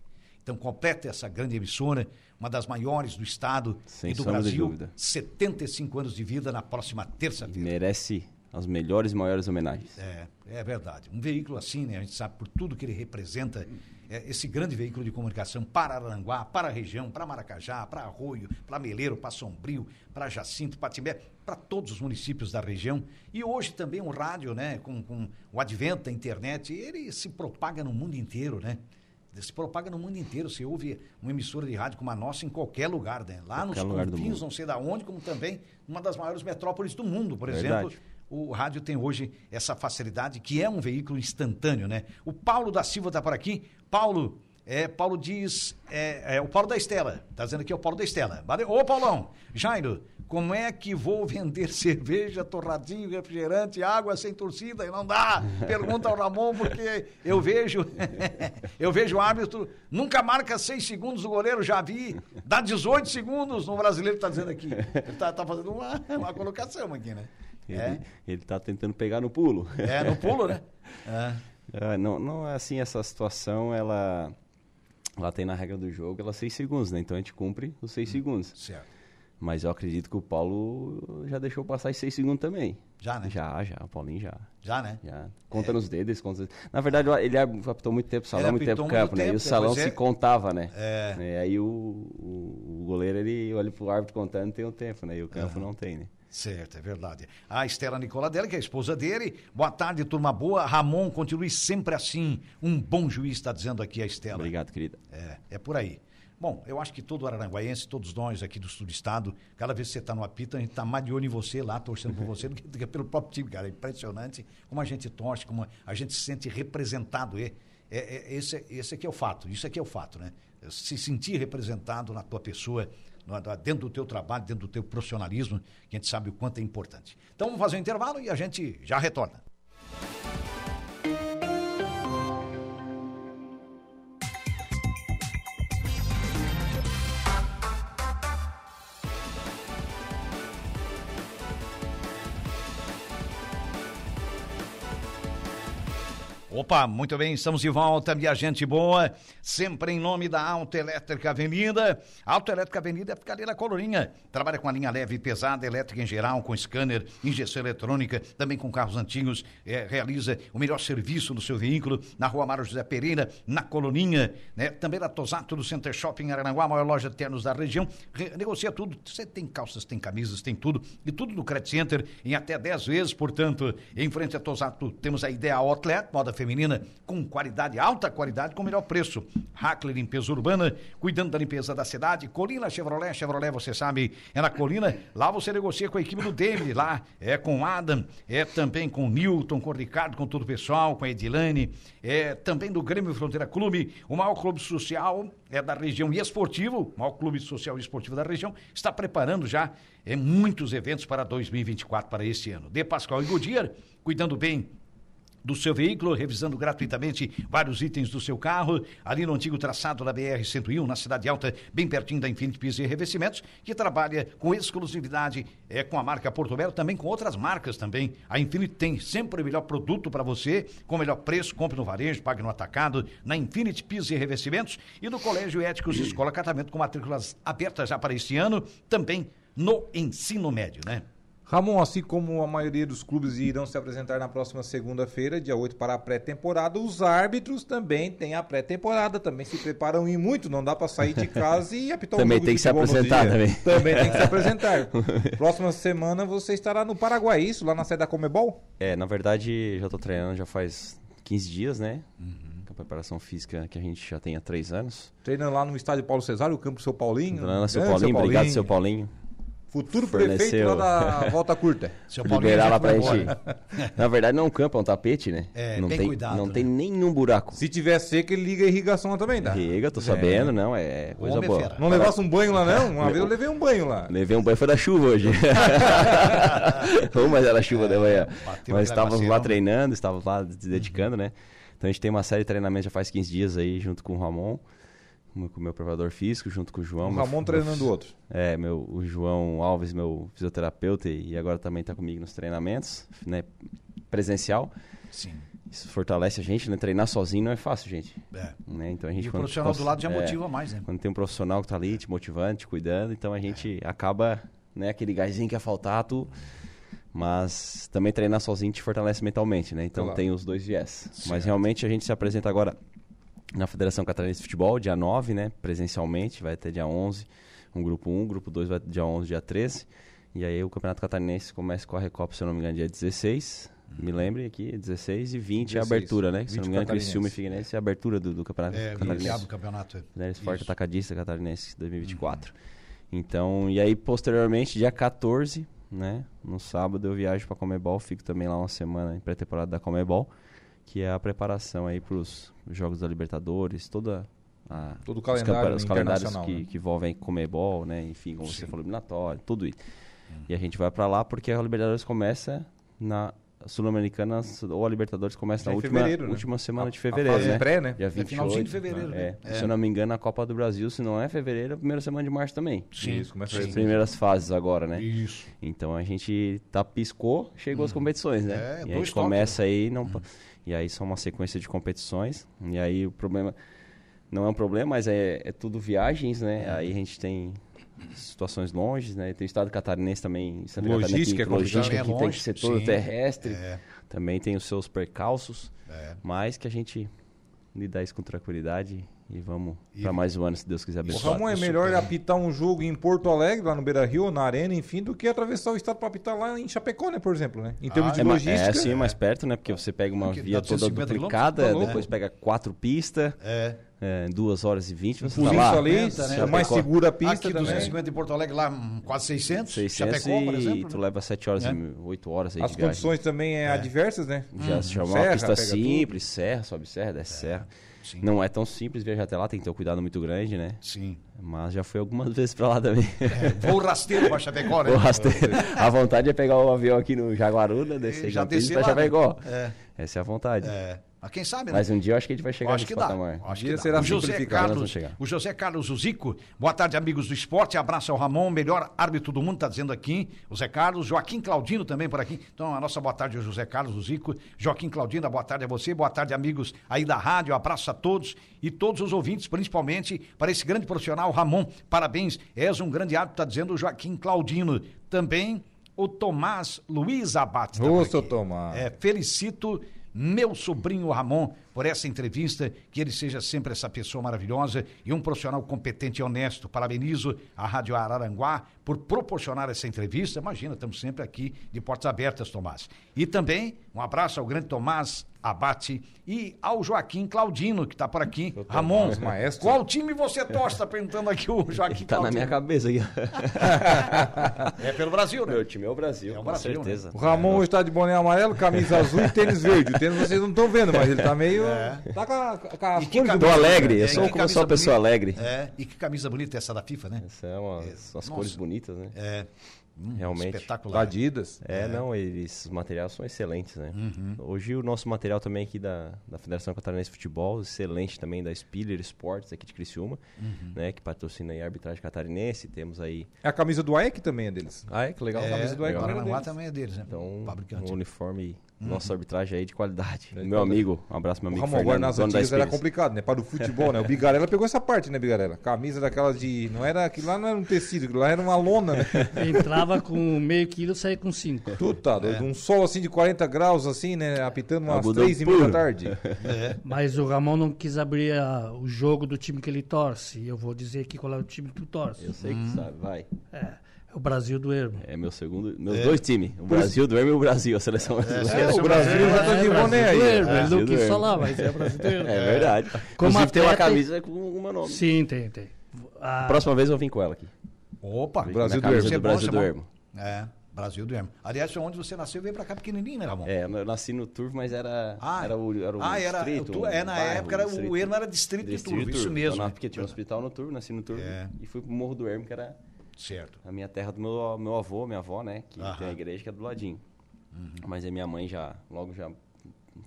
Então, completa essa grande emissora, uma das maiores do estado Sem e do Brasil. dúvida. 75 anos de vida na próxima terça-feira. Merece as melhores e maiores homenagens. É, é verdade. Um veículo assim, né? A gente sabe por tudo que ele representa, é, esse grande veículo de comunicação para Aranguá, para a região, para Maracajá, para Arroio, para Meleiro, para Sombrio, para Jacinto, para Timbé, para todos os municípios da região. E hoje também o rádio, né? Com, com o advento da internet, ele se propaga no mundo inteiro, né? Se propaga no mundo inteiro. Você ouve uma emissora de rádio como a nossa em qualquer lugar, né? Lá nos Qualquer do confins, não sei da onde, como também uma das maiores metrópoles do mundo, por Verdade. exemplo. O rádio tem hoje essa facilidade que é um veículo instantâneo, né? O Paulo da Silva está por aqui. Paulo, é, Paulo diz, é, é o Paulo da Estela, tá dizendo aqui é o Paulo da Estela. Valeu. Ô Paulão, Jairo, como é que vou vender *laughs* cerveja, torradinho, refrigerante, água sem torcida? E não dá. Pergunta ao Ramon, porque eu vejo, *laughs* eu vejo o árbitro, nunca marca seis segundos, o goleiro já vi, dá 18 segundos no brasileiro, tá dizendo aqui. Ele tá, fazendo uma, uma colocação aqui, né? Ele, É. ele tá tentando pegar no pulo. É, no pulo, né? *laughs* É. É, não, não é assim, essa situação, ela, ela tem na regra do jogo, ela é seis segundos, né? Então a gente cumpre os Hum. seis segundos. Certo. Mas eu acredito que o Paulo já deixou passar em seis segundos também. Já, né? Já, já, o Paulinho já. Já, né? Já. Conta nos dedos, conta... Na verdade, ele apitou muito tempo salão, muito tempo apitou campo, muito né? e tempo, o salão se é- contava, né? É. E aí o, o, o goleiro, ele olha pro árbitro contando tem um tempo, né? E o campo não tem, né? Certo, é verdade. A Estela Nicoladelli, que é a esposa dele. Boa tarde, turma boa. Ramon, continue sempre assim. Um bom juiz, está dizendo aqui a Estela. Obrigado, querida. É, é por aí. Bom, eu acho que todo aranguaiense, todos nós aqui do sul do estado, cada vez que você está no apito, a gente está mais de olho em você lá, torcendo por você, do que, pelo próprio time, cara. É impressionante como a gente torce, como a gente se sente representado. É, é, é, esse, esse aqui é o fato, isso aqui é o fato, né? Se sentir representado na tua pessoa, dentro do teu trabalho, dentro do teu profissionalismo, que a gente sabe o quanto é importante. Então vamos fazer um intervalo e a gente já retorna. Opa, muito bem, estamos de volta, minha gente boa, sempre em nome da Autoelétrica Avenida. Autoelétrica Avenida ali na Colorinha, trabalha com a linha leve e pesada, elétrica em geral, com scanner, injeção eletrônica, também com carros antigos, é, realiza o melhor serviço do seu veículo na rua Mário José Pereira, na Colorinha, né? também na Tosato do Center Shopping Aranaguá, maior loja de ternos da região, Re- negocia tudo, você tem calças, tem camisas, tem tudo, e tudo no Credit Center em até 10 vezes, portanto, em frente a Tosato temos a Ideal Outlet, moda feminina com qualidade, alta qualidade, com melhor preço. Hackler Limpeza Urbana, cuidando da limpeza da cidade. Colina Chevrolet, Chevrolet, você sabe, é na Colina. Lá você negocia com a equipe do David, lá é com o Adam, é também com o Newton, com o Ricardo, com todo o pessoal, com a Edilane, é também do Grêmio Fronteira Clube, o maior clube social é da região e esportivo, o maior clube social e esportivo da região, está preparando já é, muitos eventos para 2024, para este ano. De Pascoal e Goodyear, cuidando bem do seu veículo, revisando gratuitamente vários itens do seu carro, ali no antigo traçado da BR-101, na Cidade Alta, bem pertinho da Infinity Piso e Revestimentos, que trabalha com exclusividade é, com a marca Porto Belo, também com outras marcas também. A Infinity tem sempre o melhor produto para você, com o melhor preço, compre no varejo, pague no atacado, na Infinity Piso e Revestimentos e no Colégio Éticos Escola Catamento com matrículas abertas já para este ano, também no ensino médio, né? Ramon, assim como a maioria dos clubes irão se apresentar na próxima segunda-feira, dia 8, para a pré-temporada, os árbitros também têm a pré-temporada, também se preparam e muito, não dá para sair de casa e apitar Também tem que se apresentar também. Também tem que se apresentar. *laughs* Próxima semana você estará no Paraguai, isso? Lá na sede da Comebol? É, na verdade, já tô treinando já faz 15 dias, né? Uhum. Com a preparação física que a gente já tem há três anos. Treinando lá no estádio Paulo Cesário, o campo Seu Paulinho. Treinando seu Grande Paulinho, obrigado, seu Paulinho. Futuro Forneceu. prefeito lá da Volta Curta. *laughs* Seu liberar lá pra gente. Na verdade, não é um campo, é um tapete, né? É, não bem tem, cuidado, Não né? tem nenhum buraco. Se tiver seco, ele liga a irrigação lá também, tá? Riga, tô sabendo, não, é coisa homem é boa. fera. Não levasse um banho lá, não? Uma vez eu levei um banho lá. Levei um banho, foi da chuva hoje. *laughs* Ô, mas era chuva de manhã. bateu Mas estávamos lá aguaceirão. treinando, estávamos lá se dedicando, né? Então a gente tem uma série de treinamentos já faz 15 dias aí, junto com o Ramon, com o meu preparador físico, junto com o João. O meu- Ramon meu- treinando o outro. É, meu, o João Alves, meu fisioterapeuta, e agora também está comigo nos treinamentos, né? Presencial. Sim. Isso fortalece a gente, né? Treinar sozinho não é fácil, gente. É. Né? Então a gente E o profissional do lado já é, motiva mais, né? Quando tem um profissional que tá ali te motivando, te cuidando, então a gente acaba, né, aquele gásinho que ia faltar, tu. Mas também treinar sozinho te fortalece mentalmente, né? Então Claro. tem os dois viés. Mas realmente a gente se apresenta agora na Federação Catarinense de Futebol, dia 9, né? Presencialmente, vai até dia 11. Um grupo 1, grupo 2 vai dia 11, dia 13. E aí o Campeonato Catarinense começa com a Recopa, se eu não me engano, dia 16. Me lembre aqui, 16 e 20 é a 16. abertura, né? Se eu não 20 me engano. Criciúma e Figueirense é a abertura do, do Campeonato É, Catarinense. iniciado o campeonato. é. Né, Forte. Atacadista Catarinense 2024. Então, e aí posteriormente, dia 14, né, no sábado eu viajo para Comebol, fico também lá uma semana em pré-temporada da Comebol, que é a preparação aí para os jogos da Libertadores, toda a, Todo o os calendário os calendários que, né? que envolvem Comebol, né, enfim, como você falou, eliminatório, tudo isso. E a gente vai para lá porque a Libertadores começa na Sul-Americana ou a Libertadores começa Já na última, né? última semana A- de a fevereiro, fase né? pré, né? Dia É 28. finalzinho de fevereiro, É, né? Se eu não me engano, a Copa do Brasil, se não é fevereiro, é a primeira semana de março também. Sim. Isso, começa As aí. primeiras fases agora, né? Isso. Então a gente tá piscou, chegou as competições, né? É, e a gente começa aí, não, e aí são uma sequência de competições. E aí o problema não é um problema, mas é, é tudo viagens, né? Aí a gente tem situações longe, né? Tem o estado catarinense também, Santa Logística Catarina, é que, logística complicado. que É tem longe, que ser todo sim. terrestre, É. também tem os seus percalços, É. mas que a gente lidar isso com tranquilidade e vamos E- para mais um ano, se Deus quiser O abençoar. Ramon é melhor apitar um jogo em Porto Alegre, lá no Beira Rio, na Arena, enfim, do que atravessar o estado para apitar lá em Chapecó, né, por exemplo, né? Em termos Ah, de É, ma- logística. é sim, mais perto, né? Porque você pega uma Porque via toda 250 duplicada, tá depois pega quatro pistas, É. é, duas horas e vinte, você Por tá isso lá. ali, né? é mais segura a pista Aqui também. 250 em Porto Alegre, lá hum, quase 600. 600 Chapecó, por e exemplo. tu né? leva sete horas É. e oito horas aí As de viagem. condições também é, adversas, né? Já se chama Serra, uma pista simples, serra, sobe serra, desce serra. Sim. Não é tão simples viajar até lá, tem que ter um cuidado muito grande, né? Sim. Mas já fui algumas *laughs* vezes pra lá também. Voo rasteiro pra Chapecó, né? Vou rasteiro. A vontade é pegar o avião aqui no Jaguaruna, descer já descer lá, Chapecó. É. Essa é a vontade. É. Mas quem sabe, né? Mas um dia eu acho que a gente vai chegar Acho nesse que dá. patamar. Acho Dia que dá. será o José Carlos, o José Carlos Zico. Boa tarde, amigos do esporte. Abraço ao Ramon, melhor árbitro do mundo, tá dizendo aqui. O Zé Carlos, Joaquim Claudino também por aqui. Então, a nossa boa tarde ao José Carlos o Zico. Joaquim Claudino, boa tarde a você. Boa tarde, amigos aí da rádio. Abraço a todos e todos os ouvintes, principalmente para esse grande profissional, Ramon. Parabéns, és um grande árbitro, tá dizendo o Joaquim Claudino. Também o Tomás Luiz Abate. tá Ô, por seu. Tomás. É, felicito meu sobrinho Ramon por essa entrevista, que ele seja sempre essa pessoa maravilhosa e um profissional competente e honesto. Parabenizo a Rádio Araranguá por proporcionar essa entrevista. Imagina, estamos sempre aqui de portas abertas, Tomás. E também um abraço ao grande Tomás Abate e ao Joaquim Claudino, que está por aqui. Ramon, Tomás, maestro. qual time você torce? Está perguntando aqui o Joaquim *laughs* Tá na minha cabeça aqui. *laughs* É pelo Brasil, né? Meu time é o Brasil, É o com Brasil, né? certeza. O Ramon hoje tá de boné amarelo, camisa azul e tênis verde. O tênis vocês não estão vendo, mas ele tá meio. Tá com a, com a É. E que cor Tô alegre, É, eu sou, que como eu sou uma pessoa bonita. alegre. É, e que camisa bonita essa da FIFA, né? Essas são as, as Nossa. cores bonitas, né? É. Hum, Realmente. Espetacular. Adidas. É, não, eles, os materiais são excelentes, né? Uhum. Hoje o nosso material também aqui da, da Federação Catarinense de Futebol, excelente também da Spiller Sports aqui de Criciúma, Uhum. né? Que patrocina aí a arbitragem catarinense, temos aí... É a camisa do AEC também é deles. Ah, é? Que legal. É, camisa do Paranaguá deles. também é deles, né? Então, Fabricante. um uniforme, nossa arbitragem aí de qualidade. É meu amigo, um abraço meu amigo Ramon agora Fernando, nas dono da antigas era complicado, né? Para o futebol, né? O Bigarela pegou essa parte, né, Bigarela? Camisa daquelas de. Não era. Aquilo lá não era um tecido, aquilo lá era uma lona, né? *laughs* Entrava com meio quilo, saía com cinco. Tudo tá doido. Um sol assim de 40 graus, assim, né? Apitando umas Algodão 3 e meia da puro. tarde. *laughs* Mas o Ramon não quis abrir a- o jogo do time que ele torce. E eu vou dizer aqui qual é o time que tu torce. Eu sei Hum. que sabe, vai. É, é o Brasil do Ermo. É meu segundo, meus dois times, o Brasil do Ermo e o Brasil, a seleção brasileira. É, o Brasil já tá de Brasil boné do aí. Ermo. É, Ele não quis falar, mas é Brasil do Ermo. É verdade. Como Inclusive tem uma atleta- camisa com o meu nome. Sim, tem, tem. A- Próxima vez eu vim com ela aqui. Opa! Brasil do Ermo. do Brasil do é bom, Ermo. É, Brasil do Ermo. Aliás, foi onde você nasceu e veio pra cá pequenininho, né, Ramon? É, eu nasci no Turvo, mas era, Ah, era o, era o ah, era, distrito. tu- é, na bairro, época era, distrito. o Ermo era distrito, de Distrito Turvo, isso mesmo. Então, na- tinha um hospital no Turvo, nasci no Turvo. É. E fui pro Morro do Ermo, que era Certo. a minha terra do meu, meu avô, minha avó, né? Que Aham. tem a igreja que é do ladinho. Uhum. Mas aí minha mãe já, logo já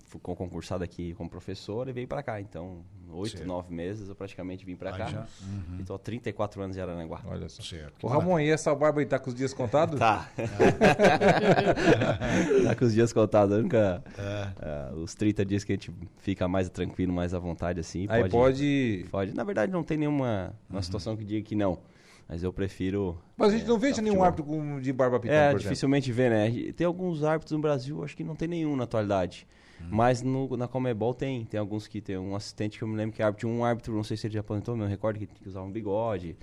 ficou concursada aqui como professora e veio pra cá. Então, oito, nove meses eu praticamente vim pra Aí cá. já, uhum. E tô há 34 anos em Aranaguá. Olha só. Certo. O Ramon, e essa barba aí tá com os dias contados? Tá. *laughs* tá com os dias contados. Nunca. É. ah, os 30 dias que a gente fica mais tranquilo, mais à vontade, assim. Aí pode. Pode. Na verdade, não tem nenhuma uma Uhum. situação que diga que não. Mas eu prefiro. Mas a gente não é, veja tá, nenhum futebol. árbitro com- de barba pitando, É, por exemplo. dificilmente vê, né? Tem alguns árbitros no Brasil, acho que não tem nenhum na atualidade. Hum. Mas no, na Comebol tem. Tem alguns que tem um assistente que eu me lembro que é árbitro. Um árbitro, não sei se ele já aposentou, mas eu recordo que, que usava um bigode.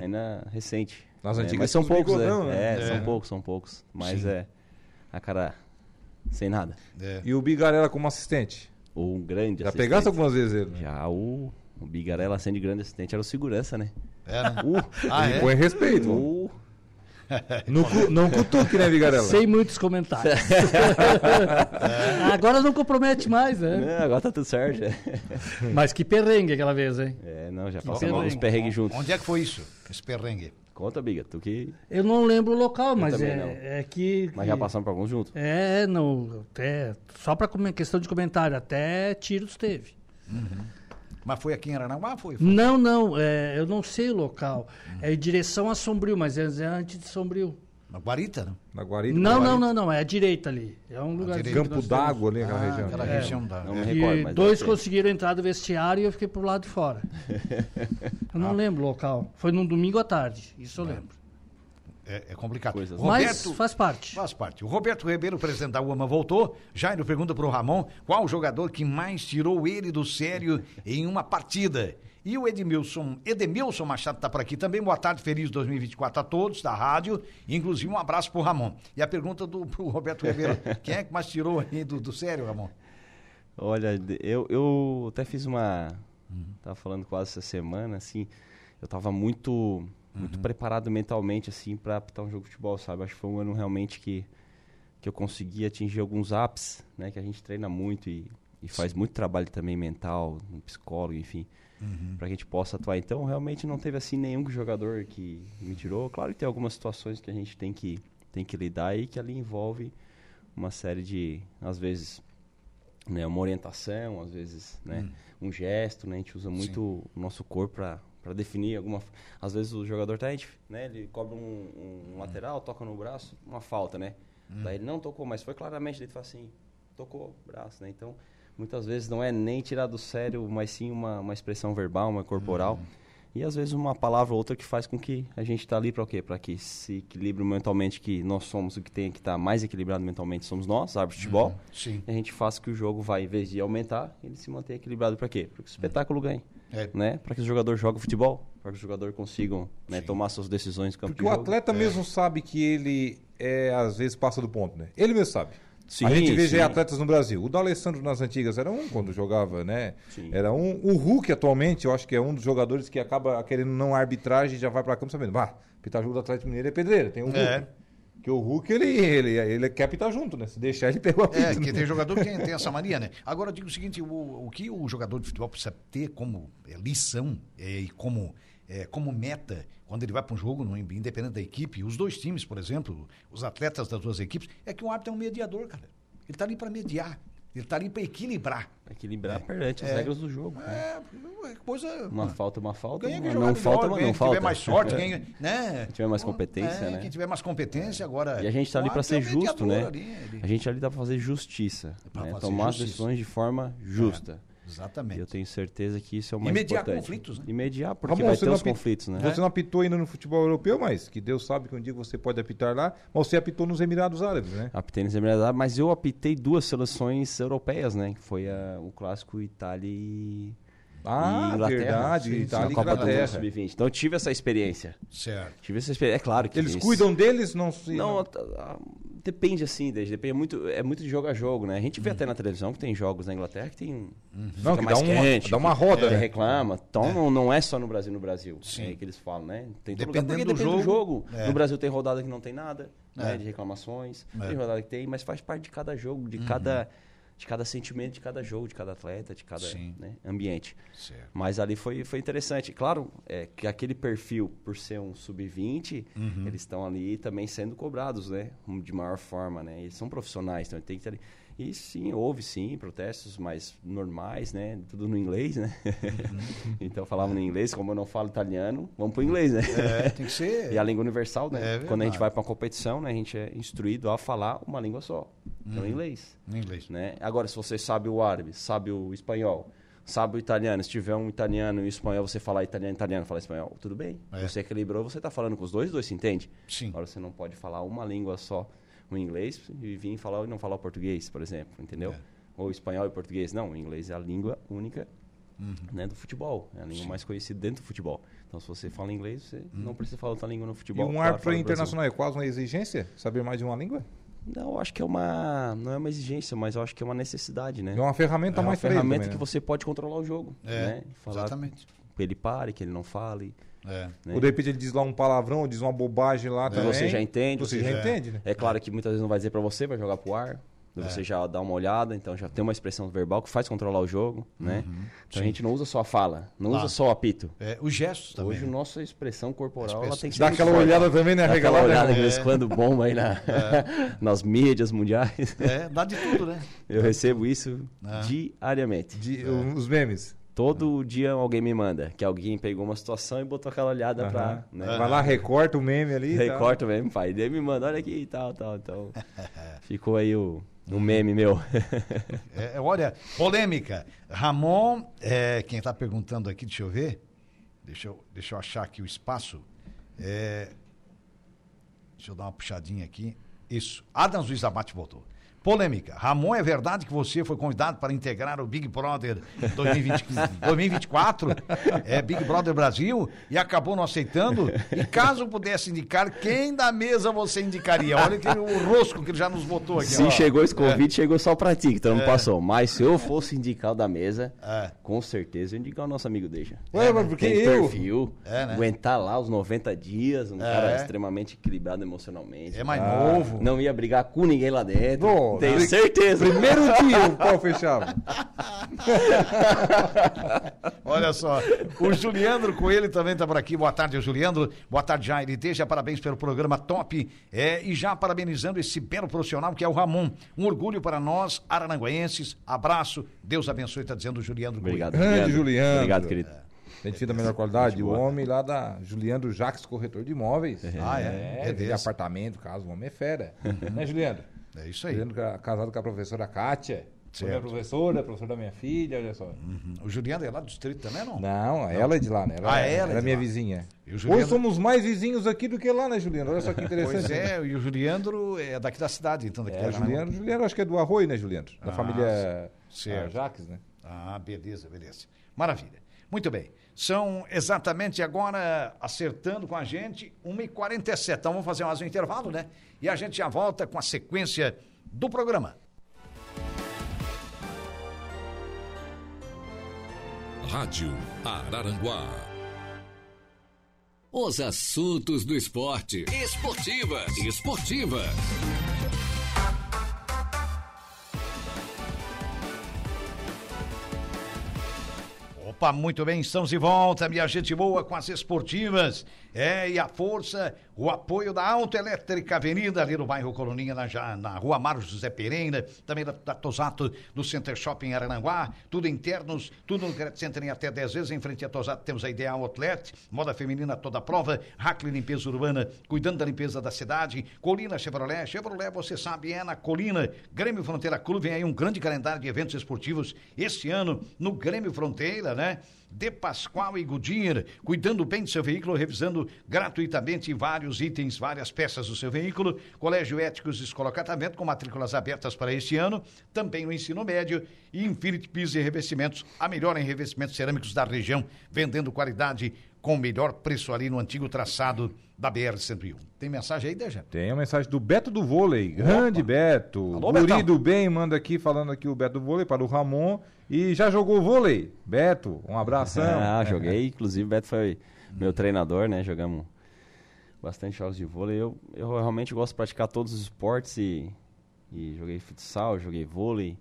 Ainda recente. Uhum. Nas É, antigas mas são poucos, bigodão, né? né? É, É. são poucos, são poucos. Mas Sim. é. A cara sem nada. É. E o Bigarela como assistente? Ou um grande Já assistente. pegasse algumas vezes ele? né? Já o, o Bigarela sendo grande assistente era o segurança, né? É, né? Uh, Ah, é? põe respeito. uh, Não, cu- não cutuque, né, Bigarela? Sem muitos comentários. *laughs* Agora não compromete mais, né? né, agora tá tudo certo. Mas que perrengue aquela vez, hein? É, não, já passamos perrengue. uns perrengues juntos. Onde é que foi isso? Esse perrengue? Conta, Biga, tu que. Eu não lembro o local, mas não. é, é que. Mas já passamos por alguns juntos. É, não. Até, só para questão de comentário, até tiros teve. Mas foi aqui em Aranaguá? Foi? foi. Não, não, é, eu não sei o local. É em direção a Sombrio, mas é é antes de Sombrio. Na Guarita, não? Na Guarita? Não, Guarita. não, não, não. É a direita ali. É um lugar direita. Campo d'Água ali, aquela Ah, região. aquela É. região da. Não me recordo, E mas dois conseguiram entrar do vestiário e eu fiquei pro lado de fora. *laughs* Eu não lembro o local. Foi num domingo à tarde, isso eu lembro. É, é complicado. Coisas. Mas Roberto, faz parte. Faz parte. O Roberto Ribeiro, presidente da UAMA, voltou. Jairo pergunta pro Ramon qual o jogador que mais tirou ele do sério em uma partida. E o Edmilson, Edmilson Machado está por aqui também. Boa tarde, feliz 2024 a todos da rádio. Inclusive um abraço pro Ramon. E a pergunta do pro Roberto Ribeiro: *laughs* quem é que mais tirou aí do, do sério, Ramon? Olha, eu, eu até fiz uma. Uhum. Tava falando quase essa semana, assim. Eu tava muito, muito Uhum. preparado mentalmente, assim, pra apitar um jogo de futebol, sabe? Acho que foi um ano realmente que, que eu consegui atingir alguns ápices, né? Que a gente treina muito e, e faz muito trabalho também mental, um psicólogo, enfim. Uhum. Pra que a gente possa atuar. Então, realmente não teve, assim, nenhum jogador que me tirou. Claro que tem algumas situações que a gente tem que, tem que lidar e que ali envolve uma série de, às vezes, né, uma orientação, às vezes, né, um gesto, né, a gente usa muito o nosso corpo para para definir alguma, às vezes o jogador tá, gente, né, ele cobra um, um lateral, toca no braço, uma falta, né? Daí ele não tocou, mas foi claramente, ele fala assim, tocou o braço, né? Então, muitas vezes não é nem tirar do sério, mas sim uma, uma expressão verbal, uma corporal. E às vezes uma palavra ou outra que faz com que a gente tá ali para o quê? Para que se equilibre mentalmente, que nós somos o que tem que estar mais equilibrado mentalmente somos nós, árbitros de futebol. Sim. E a gente faça que o jogo vai, em vez de aumentar, ele se mantenha equilibrado para quê? Para que o espetáculo ganhe. É. Né? Para que o jogador jogue futebol, para que os jogadores consigam né, tomar suas decisões no campo Porque de o jogo. atleta mesmo sabe que ele, é, às vezes, passa do ponto, né? Ele mesmo sabe. Sim, a gente vê sim. atletas no Brasil. O D'Alessandro nas antigas era um quando jogava, né? Sim. Era um. O Hulk atualmente, eu acho que é um dos jogadores que acaba querendo não arbitragem e já vai pra campo sabendo. Bah, pitar jogo do Atlético Mineiro é pedreira. Tem o Hulk. É. Que o Hulk, ele, ele, ele quer pitar junto, né? Se deixar, ele pegou a É, pita. que tem jogador que *laughs* tem, tem essa mania, né? Agora eu digo o seguinte: o, o que o jogador de futebol precisa ter como é, lição é, e como, é, como meta quando ele vai para um jogo, no, independente da equipe, os dois times, por exemplo, os atletas das duas equipes, é que o árbitro é um mediador, cara. Ele tá ali para mediar, ele tá ali para equilibrar. Equilibrar perante as É. regras do jogo. É, é coisa. Uma falta, uma falta. Ganha uma quem não falta, mas ganha não quem falta. tiver mais sorte, É. quem, né? Quem tiver mais competência, é, né? Quem tiver mais competência, agora. E a gente tá ali para é ser justo, né? ali, ele- A gente ali dá para fazer justiça, né? fazer tomar as justiça. decisões de forma justa. Exatamente. E eu tenho certeza que isso é o mais mediar importante. conflitos, né? E mediar, porque Ramon, vai você ter não os conflitos, né? Você não apitou ainda no futebol europeu, mas que Deus sabe que um dia você pode apitar lá. Mas você apitou nos Emirados Árabes, né? Apitei nos Emirados Árabes, mas eu apitei duas seleções europeias, né? Que foi a- o clássico Itália e, Ah, e Inglaterra. verdade. Sim, Itália e Copa do Mundo Inglaterra. Sub-20. Então eu tive essa experiência. Certo. Tive essa experiência. É claro que Eles cuidam deles, não se. Não, a- a- depende assim, desde, depende muito, é muito de jogo a jogo, né? A gente vê Uhum. até na televisão que tem jogos na Inglaterra que tem Não, fica que mais dá uma- quente, dá uma roda, que né? reclama. Então não, não é só no Brasil, no Brasil. Sim. É que eles falam, né? Tem Dependendo lugar, do depende do jogo, jogo. é. No Brasil tem rodada que não tem nada, É. né? De reclamações. É. Tem rodada que tem, mas faz parte de cada jogo, de cada de cada sentimento de cada jogo, de cada atleta, de cada né, ambiente. Certo. Mas ali foi, foi interessante. Claro, é, que aquele perfil, por ser um sub-20, Uhum. eles estão ali também sendo cobrados, né? De maior forma, né? Eles são profissionais, então tem que ter ali. E sim, houve sim protestos mais normais, né? Tudo no inglês, né? Uhum. *laughs* então falavam no inglês, como eu não falo italiano, vamos pro inglês, né? É, tem que ser. E a língua universal, né? É Quando a gente vai para uma competição, né? A gente é instruído a falar uma língua só. Então, inglês inglês. né? Agora, se você sabe o árabe, sabe o espanhol, sabe o italiano, se tiver um italiano e um espanhol, você falar italiano, italiano, falar espanhol, tudo bem. É. Você equilibrou, você está falando com os dois, os dois se entende. Sim. Agora, você não pode falar uma língua só, o inglês, e vir falar e não falar o português, por exemplo, entendeu? É. Ou espanhol e português. Não, o inglês é a língua única Uhum. né, do futebol. É a língua mais conhecida dentro do futebol. Então, se você fala inglês, você Uhum. não precisa falar outra língua no E futebol. um claro, árbitro internacional é quase uma exigência? Saber mais de uma língua? Não, eu acho que é uma. Não é uma exigência, mas eu acho que é uma necessidade, né? É uma ferramenta É uma mais ele ferramenta também, que né? você pode controlar o jogo. É, né? Falar exatamente. que ele pare, que ele não fale. É. né? Ou de repente ele diz lá um palavrão, ou diz uma bobagem lá Que também. você já entende. Você já entende, né? É claro que muitas vezes não vai dizer pra você, vai jogar pro ar. daí Você já dá uma olhada, então já tem uma expressão verbal que faz controlar o jogo, né? Então a gente não usa só a fala, não Claro. usa só o apito. É, os gestos também. Hoje, né? nossa expressão corporal A ela tem que ser Dá aquela forte. olhada também, né? Dá aquela olhada de É. vez em quando bomba aí na, *laughs* nas mídias mundiais. É, dá de tudo, né? Eu recebo isso Ah. diariamente. De- Os memes. Todo dia alguém me manda, que alguém pegou uma situação e botou aquela olhada pra. Aham. Né? Vai lá, recorta o meme ali. Recorta mesmo, pai. Daí me manda, olha aqui e tal, tal. Então, *laughs* ficou aí o, o meme meu. *laughs* É, olha, polêmica. Ramon, é, quem está perguntando aqui, deixa eu ver. Deixa eu, deixa eu achar aqui o espaço. É, deixa eu dar uma puxadinha aqui. Isso. Adams Luiz Abate voltou. Polêmica. Ramon, é verdade que você foi convidado para integrar o Big Brother 2020 2024? É Big Brother Brasil e acabou não aceitando? E caso pudesse indicar, quem da mesa você indicaria? Olha que, o rosco que ele já nos botou aqui. Se ó. chegou esse convite, chegou só pra ti, que tu não passou. Mas se eu fosse indicar o da mesa, É. com certeza eu ia indicar o nosso amigo Deja. Ué, mas por que Tem eu? perfil, É, né? aguentar lá os 90 dias, um É. cara extremamente equilibrado emocionalmente. É mais novo. Não ia brigar com ninguém lá dentro. Bom, Tenho pri- certeza. Primeiro dia o pau fechava. Olha só, o Juliandro Coelho também está por aqui. Boa tarde, Juliandro. Boa tarde, Jair. Deixa parabéns pelo programa top. É, e já parabenizando esse belo profissional que é o Ramon. Um orgulho para nós, arananguenses. Abraço. Deus abençoe, está dizendo o Juliandro Obrigado, Grande Juliandro. Obrigado, querido. Gente fina da melhor qualidade. O homem lá da Juliandro Jacques, corretor de imóveis. Ah, é? É, É de desse. apartamento, caso, o homem é fera. *laughs* né, Juliandro? É isso aí. Juliandro ca- casado com a professora Kátia. Minha Certo. professora, professora da minha filha, olha só. O Juliandro é lá do distrito também, não? Não, ela é de lá, né? Ela, Ah, ela é era de minha lá. vizinha. E o Hoje Juliandro- somos mais vizinhos aqui do que lá, né, Juliandro? Olha só que *laughs* interessante. Pois é, e o Juliandro é daqui da cidade, então daqui É, da o Juliandro, Juliandro acho que é do Arroio, né, Juliandro? Da Ah, família ah, Jacques, né? Ah, beleza, beleza. Maravilha. Muito bem. São exatamente agora, acertando com a gente, 1h47. Então vamos fazer mais um intervalo, né? E a gente já volta com a sequência do programa. Rádio Araranguá. Os assuntos do esporte. Esportivas. Esportivas. Opa, muito bem, estamos de volta, minha gente boa, com as esportivas. É, e a força, o apoio da Autoelétrica Avenida, ali no bairro Coloninha, na, na rua Mário José Pereira, também da, da Tosato, do Center Shopping Arananguá, tudo internos, tudo no Credit Center em até 10 vezes. Em frente a Tosato temos a Ideal Outlet, moda feminina toda prova, Hackley Limpeza Urbana, cuidando da limpeza da cidade, Colina Chevrolet, Chevrolet, você sabe, é na Colina, Grêmio Fronteira Clube, vem aí um grande calendário de eventos esportivos este ano no Grêmio Fronteira, né? De Pascoal e Goodyear, cuidando bem do seu veículo, revisando gratuitamente vários itens, várias peças do seu veículo. Colégio Éticos Escola Catavento, com matrículas abertas para este ano. Também no ensino médio. E Infinity Pisos e Revestimentos, a melhor em revestimentos cerâmicos da região, vendendo qualidade com o melhor preço ali no antigo traçado da BR-101. Tem mensagem aí, Deja? Tem a mensagem do Beto do Vôlei. Grande Beto. Alô, Guri Betão. do bem manda aqui, falando aqui o Beto do Vôlei para o Ramon. E já jogou vôlei? Beto, um abração. *laughs* Ah, *laughs* joguei. Inclusive, o Beto foi meu treinador, né? Jogamos bastante jogos de vôlei. Eu, eu realmente gosto de praticar todos os esportes e, e joguei futsal, joguei vôlei,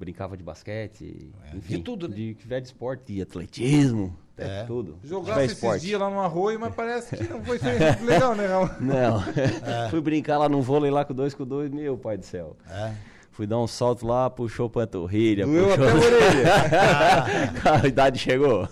brincava de basquete, enfim, de tudo, né? de que tiver de esporte, de atletismo, até É. tudo. Jogasse Tiver esses esporte. dias lá no arroio, mas parece que não foi *laughs* legal, né? Não, *laughs* É. fui brincar lá no vôlei lá com dois com dois, meu pai do céu. É. Fui dar um salto lá, puxou panturrilha, Doeu puxou... até a orelha. *laughs* a idade chegou.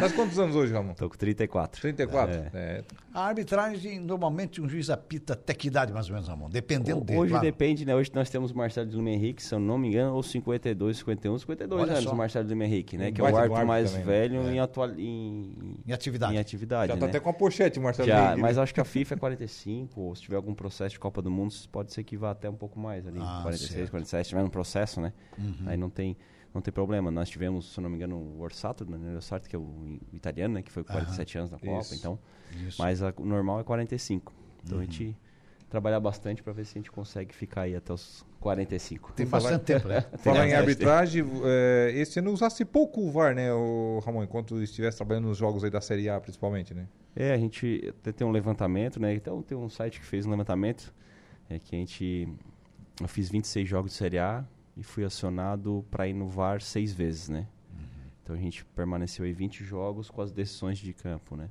Mas quantos anos hoje, Ramon? Tô com 34. 34? É. É. A arbitragem, normalmente, um juiz apita até que idade, mais ou menos, Ramon? Dependendo dele. Hoje claro. depende, né? Hoje nós temos o Marcelo de Lima Henrique, se eu não me engano, ou 52, 51, 52 Olha anos só. o Marcelo de Lima Henrique, né? Um que é o árbitro mais também, né? velho em, atual, em, Em atividade. em atividade, Já tá né? até com a pochete, Marcelo. Já, Henrique. mas acho que a FIFA é 45, ou se tiver algum processo de Copa do Mundo, pode ser que vá até um pouco mais ali, Ah, 46, certo. Uhum. 47, se tiver um processo, né? Aí não tem, não tem problema. Nós tivemos, se eu não me engano, o Orsato, né? O Orsato, que é o, italiano, né? Que foi 47 anos na Copa, Isso. então... Isso. Mas a- o normal é 45. Então Uhum. a gente trabalhar bastante para ver se a gente consegue ficar aí até os 45. Tem bastante tempo, né? *laughs* Falar em arbitragem, é, esse ano usasse pouco o VAR, né, o Ramon, enquanto estivesse trabalhando nos jogos aí da Série A, principalmente, né? É, a gente até tem um levantamento, né? Então tem um site que fez um levantamento, é que a gente eu fiz 26 jogos de Série A e fui acionado para ir no VAR seis vezes, né? Então a gente permaneceu aí 20 jogos com as decisões de campo, né?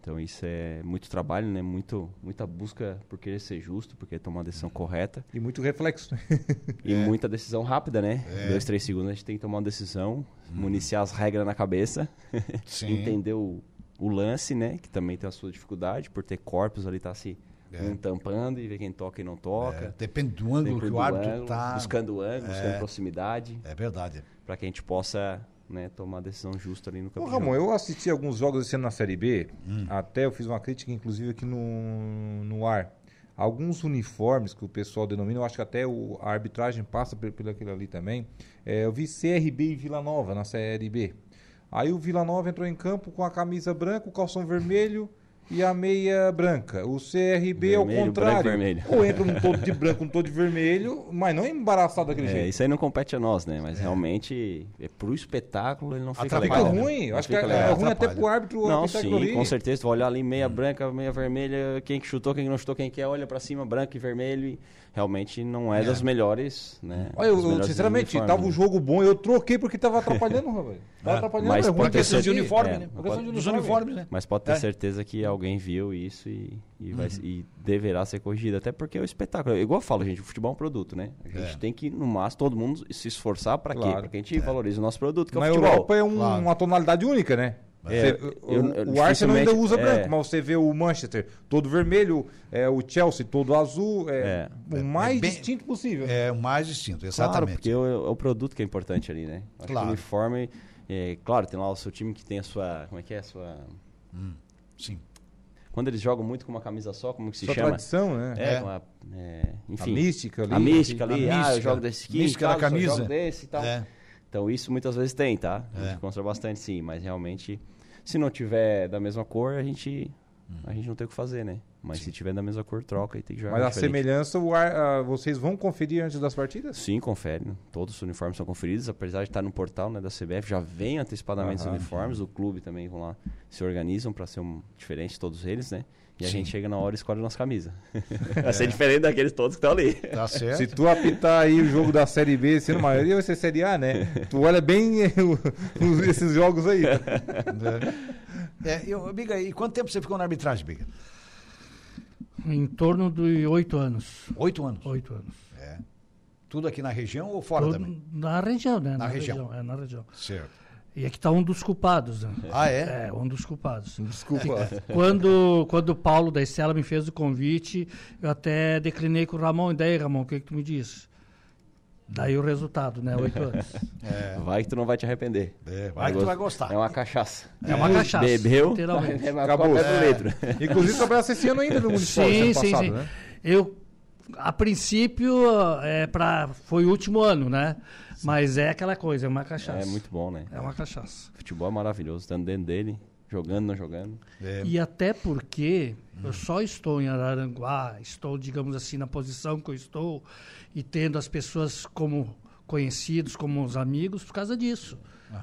Então isso é muito trabalho, né? Muito, muita busca por querer ser justo, por querer tomar a decisão correta. E muito reflexo. *laughs* E muita decisão rápida, né? Dois, três segundos a gente tem que tomar uma decisão, municiar as regras na cabeça, *laughs* entender o, o lance, né? Que também tem a sua dificuldade, por ter corpos ali, tá se É. um tampando e ver quem toca e não É, toca. depende do ângulo Depende que o árbitro ângulo, tá. Buscando o ângulo, É. buscando proximidade, É verdade. para que a gente possa né, tomar a decisão justa ali no Ô, de Ramon, eu assisti alguns jogos esse ano na Série B. Hum. Até eu fiz uma crítica, inclusive, aqui no, no ar. Alguns uniformes que o pessoal denomina, eu acho que até o, a arbitragem passa por, por aquilo ali também. É, eu vi CRB e Vila Nova na Série B. Aí o Vila Nova entrou em campo com a camisa branca, o calção vermelho e a meia branca. O CRB é o contrário. branco. Ou entra um todo de branco, um todo de vermelho, mas não embaraçado daquele É, jeito. isso aí não compete a nós, né? Mas realmente, é pro espetáculo, ele não fica Atrapalha, Fica legal. né? ruim, eu Não acho que é, fica é legal. ruim até Atrapalha. pro árbitro Não, sim, com certeza. Tu vai olhar ali Hum. meia branca, meia vermelha, quem que chutou, quem que não chutou, quem quer, olha pra cima, branco e vermelho. E realmente não é, das melhores, né? Olha, eu, sinceramente, tava né? um jogo bom, eu troquei porque tava atrapalhando, rapaz. Tava É, atrapalhando, mas é ruim pode ter questão de certeza. uniforme, É, né? Uma questão de uniforme. uniformes, né? Mas pode ter É. certeza que alguém viu isso e, e, vai, Uhum. e deverá ser corrigido. Até porque é o espetáculo. Igual eu falo, gente, o futebol é um produto, né? A gente É. tem que, no máximo, todo mundo se esforçar pra quê? Claro. Pra que a gente valorize o nosso produto, que é o Na futebol. Europa é um- Claro. uma tonalidade única, né? É, Você- o, eu- o eu Arsenal ainda usa é. branco, mas você vê o Manchester todo vermelho, é, o Chelsea todo azul, é, É. o mais É bem- distinto possível. É o mais distinto, Claro, exatamente. porque é o, é o produto que é importante ali, né? Acho Claro. que o uniforme, é, claro, tem lá o seu time que tem a sua, como é que é, a sua... Sim. Quando eles jogam muito com uma camisa só, como que se Sua chama? tradição, né? É, É. com a, é, A enfim, mística ali. a mística a ali, ah, eu mística. jogo desse aqui, Mística da eu camisa. jogo desse e tal. É. Então isso muitas vezes tem, tá? A É. gente encontra bastante sim, mas realmente, se não tiver da mesma cor, a gente, a gente não tem o que fazer, né? Mas se tiver da mesma cor, troca e tem que jogar Mas a diferente. semelhança, o ar- ah, vocês vão conferir antes das partidas? Sim, confere. né? Todos os uniformes são conferidos, apesar de estar no portal né, da CBF, já vem antecipadamente Aham. os uniformes, o clube também vão lá, se organizam para ser um, diferente todos eles, né? E a Sim. gente chega na hora e escolhe a nossa camisa. *laughs* Vai ser diferente daqueles todos que estão ali. Tá Se certo. tu apitar aí o jogo da Série B, sendo a maioria vai ser Série A, né? Tu olha bem *laughs* esses jogos aí. *laughs* É, eu, Biga, e quanto tempo você ficou na arbitragem, Biga? Em torno de oito anos. Oito anos. Oito anos. É. Tudo aqui na região ou fora Todo- também? Na região, né? Na região. É, na região. Certo. E aqui está um dos culpados, né? Ah, é? É, um dos culpados. Desculpa. *laughs* quando, quando o Paulo da Estela me fez o convite, eu até declinei com o Ramon. E daí, Ramon, o que, que tu me diz? Daí o resultado, né? Oito *laughs* anos. Vai que tu não vai te arrepender. É, vai que tu vai gostar. É uma cachaça. É uma cachaça. Bebeu, Literalmente. *laughs* é uma Acabou. É. litro. Inclusive trabalhasse esse ano ainda no Municipal, Sim, sim, passado, sim. né? Eu, a princípio, é pra, foi o último ano, né? Mas é aquela coisa, é uma cachaça. É muito bom, né? É uma cachaça. Futebol é maravilhoso, estando dentro dele, jogando, não jogando. É, E até porque eu só estou em Araranguá, estou, digamos assim, na posição que eu estou e tendo as pessoas como conhecidos, como os amigos, por causa disso.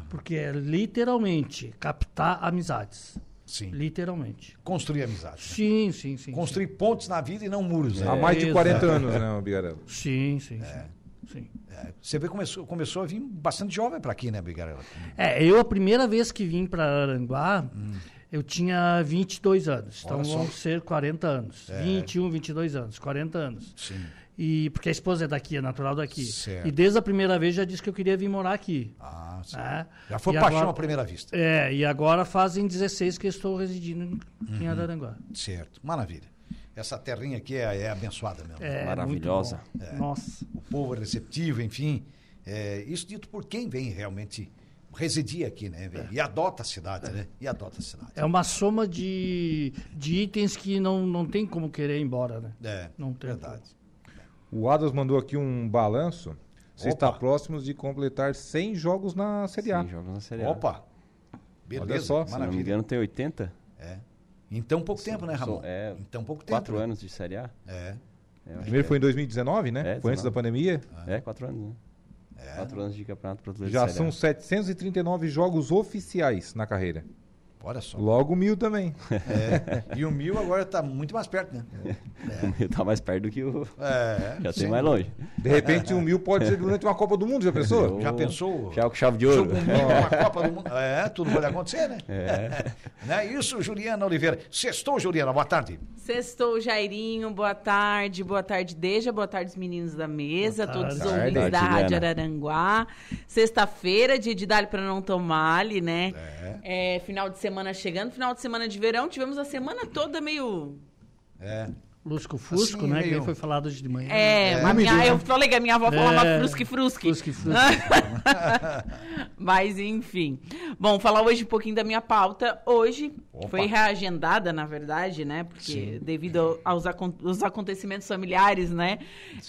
Porque é literalmente captar amizades. sim. Literalmente. Construir amizade. né? Sim, sim, sim. Construir pontes na vida e não muros. né? Há mais de Exato. 40 anos, né, Bigarello? Sim, sim, sim. Sim. É, Você vê começou, começou a vir bastante jovem para aqui, né, Bigarela? É, eu a primeira vez que vim para Aranguá, eu tinha 22 anos. Então vão ser 40 anos. 21, 22 anos, 40 anos. Sim. E porque a esposa é daqui, é natural daqui. Certo. E desde a primeira vez já disse que eu queria vir morar aqui. Ah, sim. né? Já foi E paixão agora- à primeira vista. É, e agora fazem 16 que eu estou residindo Uhum. em Araranguá. Certo. Maravilha. Essa terrinha aqui é, é abençoada mesmo. É, Maravilhosa. bom. Nossa. O povo é receptivo, enfim. É, isso dito por quem vem realmente residir aqui, né? E adota a cidade, né? E adota a cidade. É uma soma de, de itens que não, não tem como querer ir embora, né? É, Não tem verdade. O Adas mandou aqui um balanço. Você Opa. está próximo de completar 100 jogos na Série A. Sim, jogos na Série A. Opa! Beleza, Olha só, que se não me maravilha. engano, tem 80. É. Em tão pouco tempo, né, Ramon? é, em tão pouco tempo. Quatro né? anos de Série A. É. É, acho Primeiro foi em 2019, né? É, foi antes da 19. pandemia. é. É, quatro anos, né? É. Quatro anos de campeonato brasileiro Já de Série são 739 jogos oficiais na carreira. Olha só. Logo mil também. É. E o mil agora está muito mais perto, né? *laughs* O mil tá mais perto do que o. É, já tem mais longe. De repente, um mil pode ser durante uma Copa do Mundo, já pensou? Eu- Já pensou? Já com chave de ouro. Jogo mínimo, uma Copa do Mundo. É, tudo pode acontecer, né? É. *laughs* Não é isso, Juliana Oliveira. Sextou, Juliana, boa tarde. Sextou, Jairinho, boa tarde, boa tarde, Deja, boa tarde, os meninos da mesa, todos os ouvintes da. Rádio Araranguá. Sexta-feira, dia de dar para não tomar ali, né? É, final de semana chegando, final de semana de verão, tivemos a semana toda meio. É. Lusco Fusco, Assim, né? Que meio- nem foi falado hoje de manhã. É, a minha, eu falei que a minha avó falava É, frusque-frusque. frusque-frusque. *laughs* Mas, enfim. Bom, falar hoje um pouquinho da minha pauta. Hoje Opa. foi reagendada, na verdade, né? Porque devido aos acon- os acontecimentos familiares, né?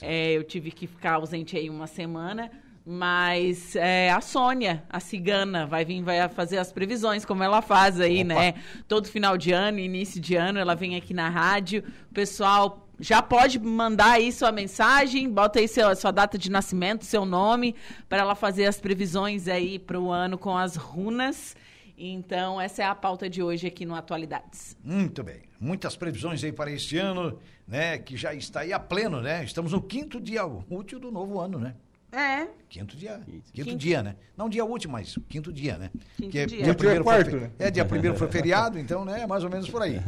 é, eu tive que ficar ausente aí uma semana. Mas é, a Sônia, a cigana, vai vir, vai fazer as previsões, como ela faz aí, Opa. né? Todo final de ano, início de ano, ela vem aqui na rádio. O pessoal já pode mandar aí sua mensagem, bota aí seu- sua data de nascimento, seu nome, para ela fazer as previsões aí para o ano com as runas. Então, essa é a pauta de hoje aqui no Atualidades. Muito bem. Muitas previsões aí para este ano, né? Que já está aí a pleno, né? Estamos no quinto dia útil do novo ano, né? É, Quinto dia. Quinto, Quinto. dia, né? Não dia útil, mas quinto dia, né? Quinto Que dia. dia é primeiro foi quarto, fe- né? É, dia primeiro foi feriado, então, né? É mais ou menos por aí.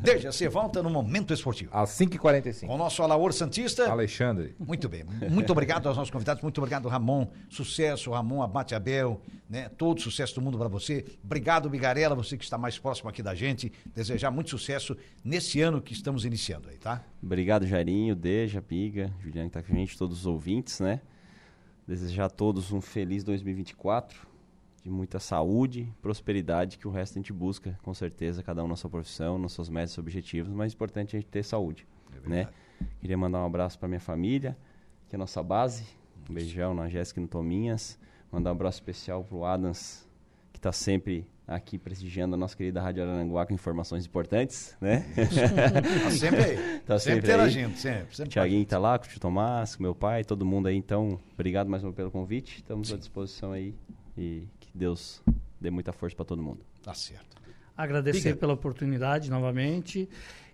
Deixa, você volta no Momento Esportivo. Às 5h45. Com o nosso Alaor Santista. Alexandre. Muito bem. Muito obrigado aos nossos convidados. Muito obrigado, Ramon. Sucesso, Ramon Abate Abel. Né? Todo sucesso do mundo para você. Obrigado, Bigarela, você que está mais próximo aqui da gente. Desejar muito sucesso nesse ano que estamos iniciando aí, tá? Obrigado, Jairinho, Deja, Piga, Juliano que tá com a gente, todos os ouvintes, né? Desejar a todos um feliz 2024, de muita saúde, prosperidade, que o resto a gente busca, com certeza, cada um na sua profissão, nos seus metas e objetivos, mas é importante a gente ter saúde, né? Queria mandar um abraço para minha família, que é a nossa base, um beijão na Jéssica e no Tominhas, mandar um abraço especial pro Adams, está sempre aqui prestigiando a nossa querida Rádio Aranguá com informações importantes, né? *laughs* Tá sempre aí. Tá sempre sempre interagindo, sempre. sempre Tiaguinho tá lá, com o tio Tomás, com meu pai, todo mundo aí. Então, obrigado mais uma vez pelo convite. Estamos à disposição aí. E que Deus dê muita força para todo mundo. Tá certo. Agradecer Diga. pela oportunidade novamente.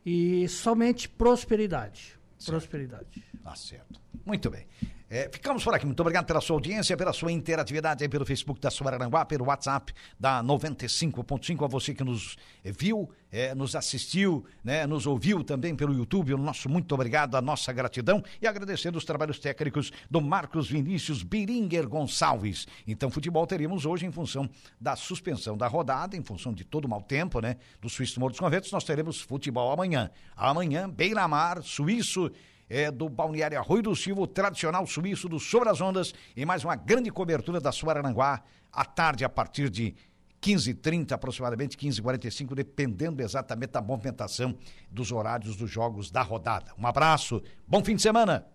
E somente prosperidade. Prosperidade. Tá certo. Muito bem. É, ficamos por aqui. Muito obrigado pela sua audiência, pela sua interatividade aí pelo Facebook da Suaranguá, pelo WhatsApp da 95.5. A você que nos viu, eh, nos assistiu, né, nos ouviu também pelo YouTube. O nosso muito obrigado, a nossa gratidão e agradecendo os trabalhos técnicos do Marcos Vinícius Biringer Gonçalves. Então, futebol teríamos hoje em função da suspensão da rodada, em função de todo o mau tempo, né, do Suíço do Morro dos Conventos, nós teremos futebol amanhã. Amanhã, Beira-Mar, Suíço é, do Balneário Arroio do Silva, o tradicional suíço do Sobre as Ondas, e mais uma grande cobertura da Suaranguá, à tarde, a partir de 15h30, aproximadamente 15h45, dependendo exatamente da movimentação dos horários dos jogos da rodada. Um abraço, bom fim de semana!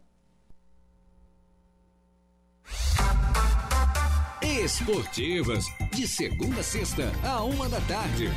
Esportivas, de segunda a sexta, a uma da tarde.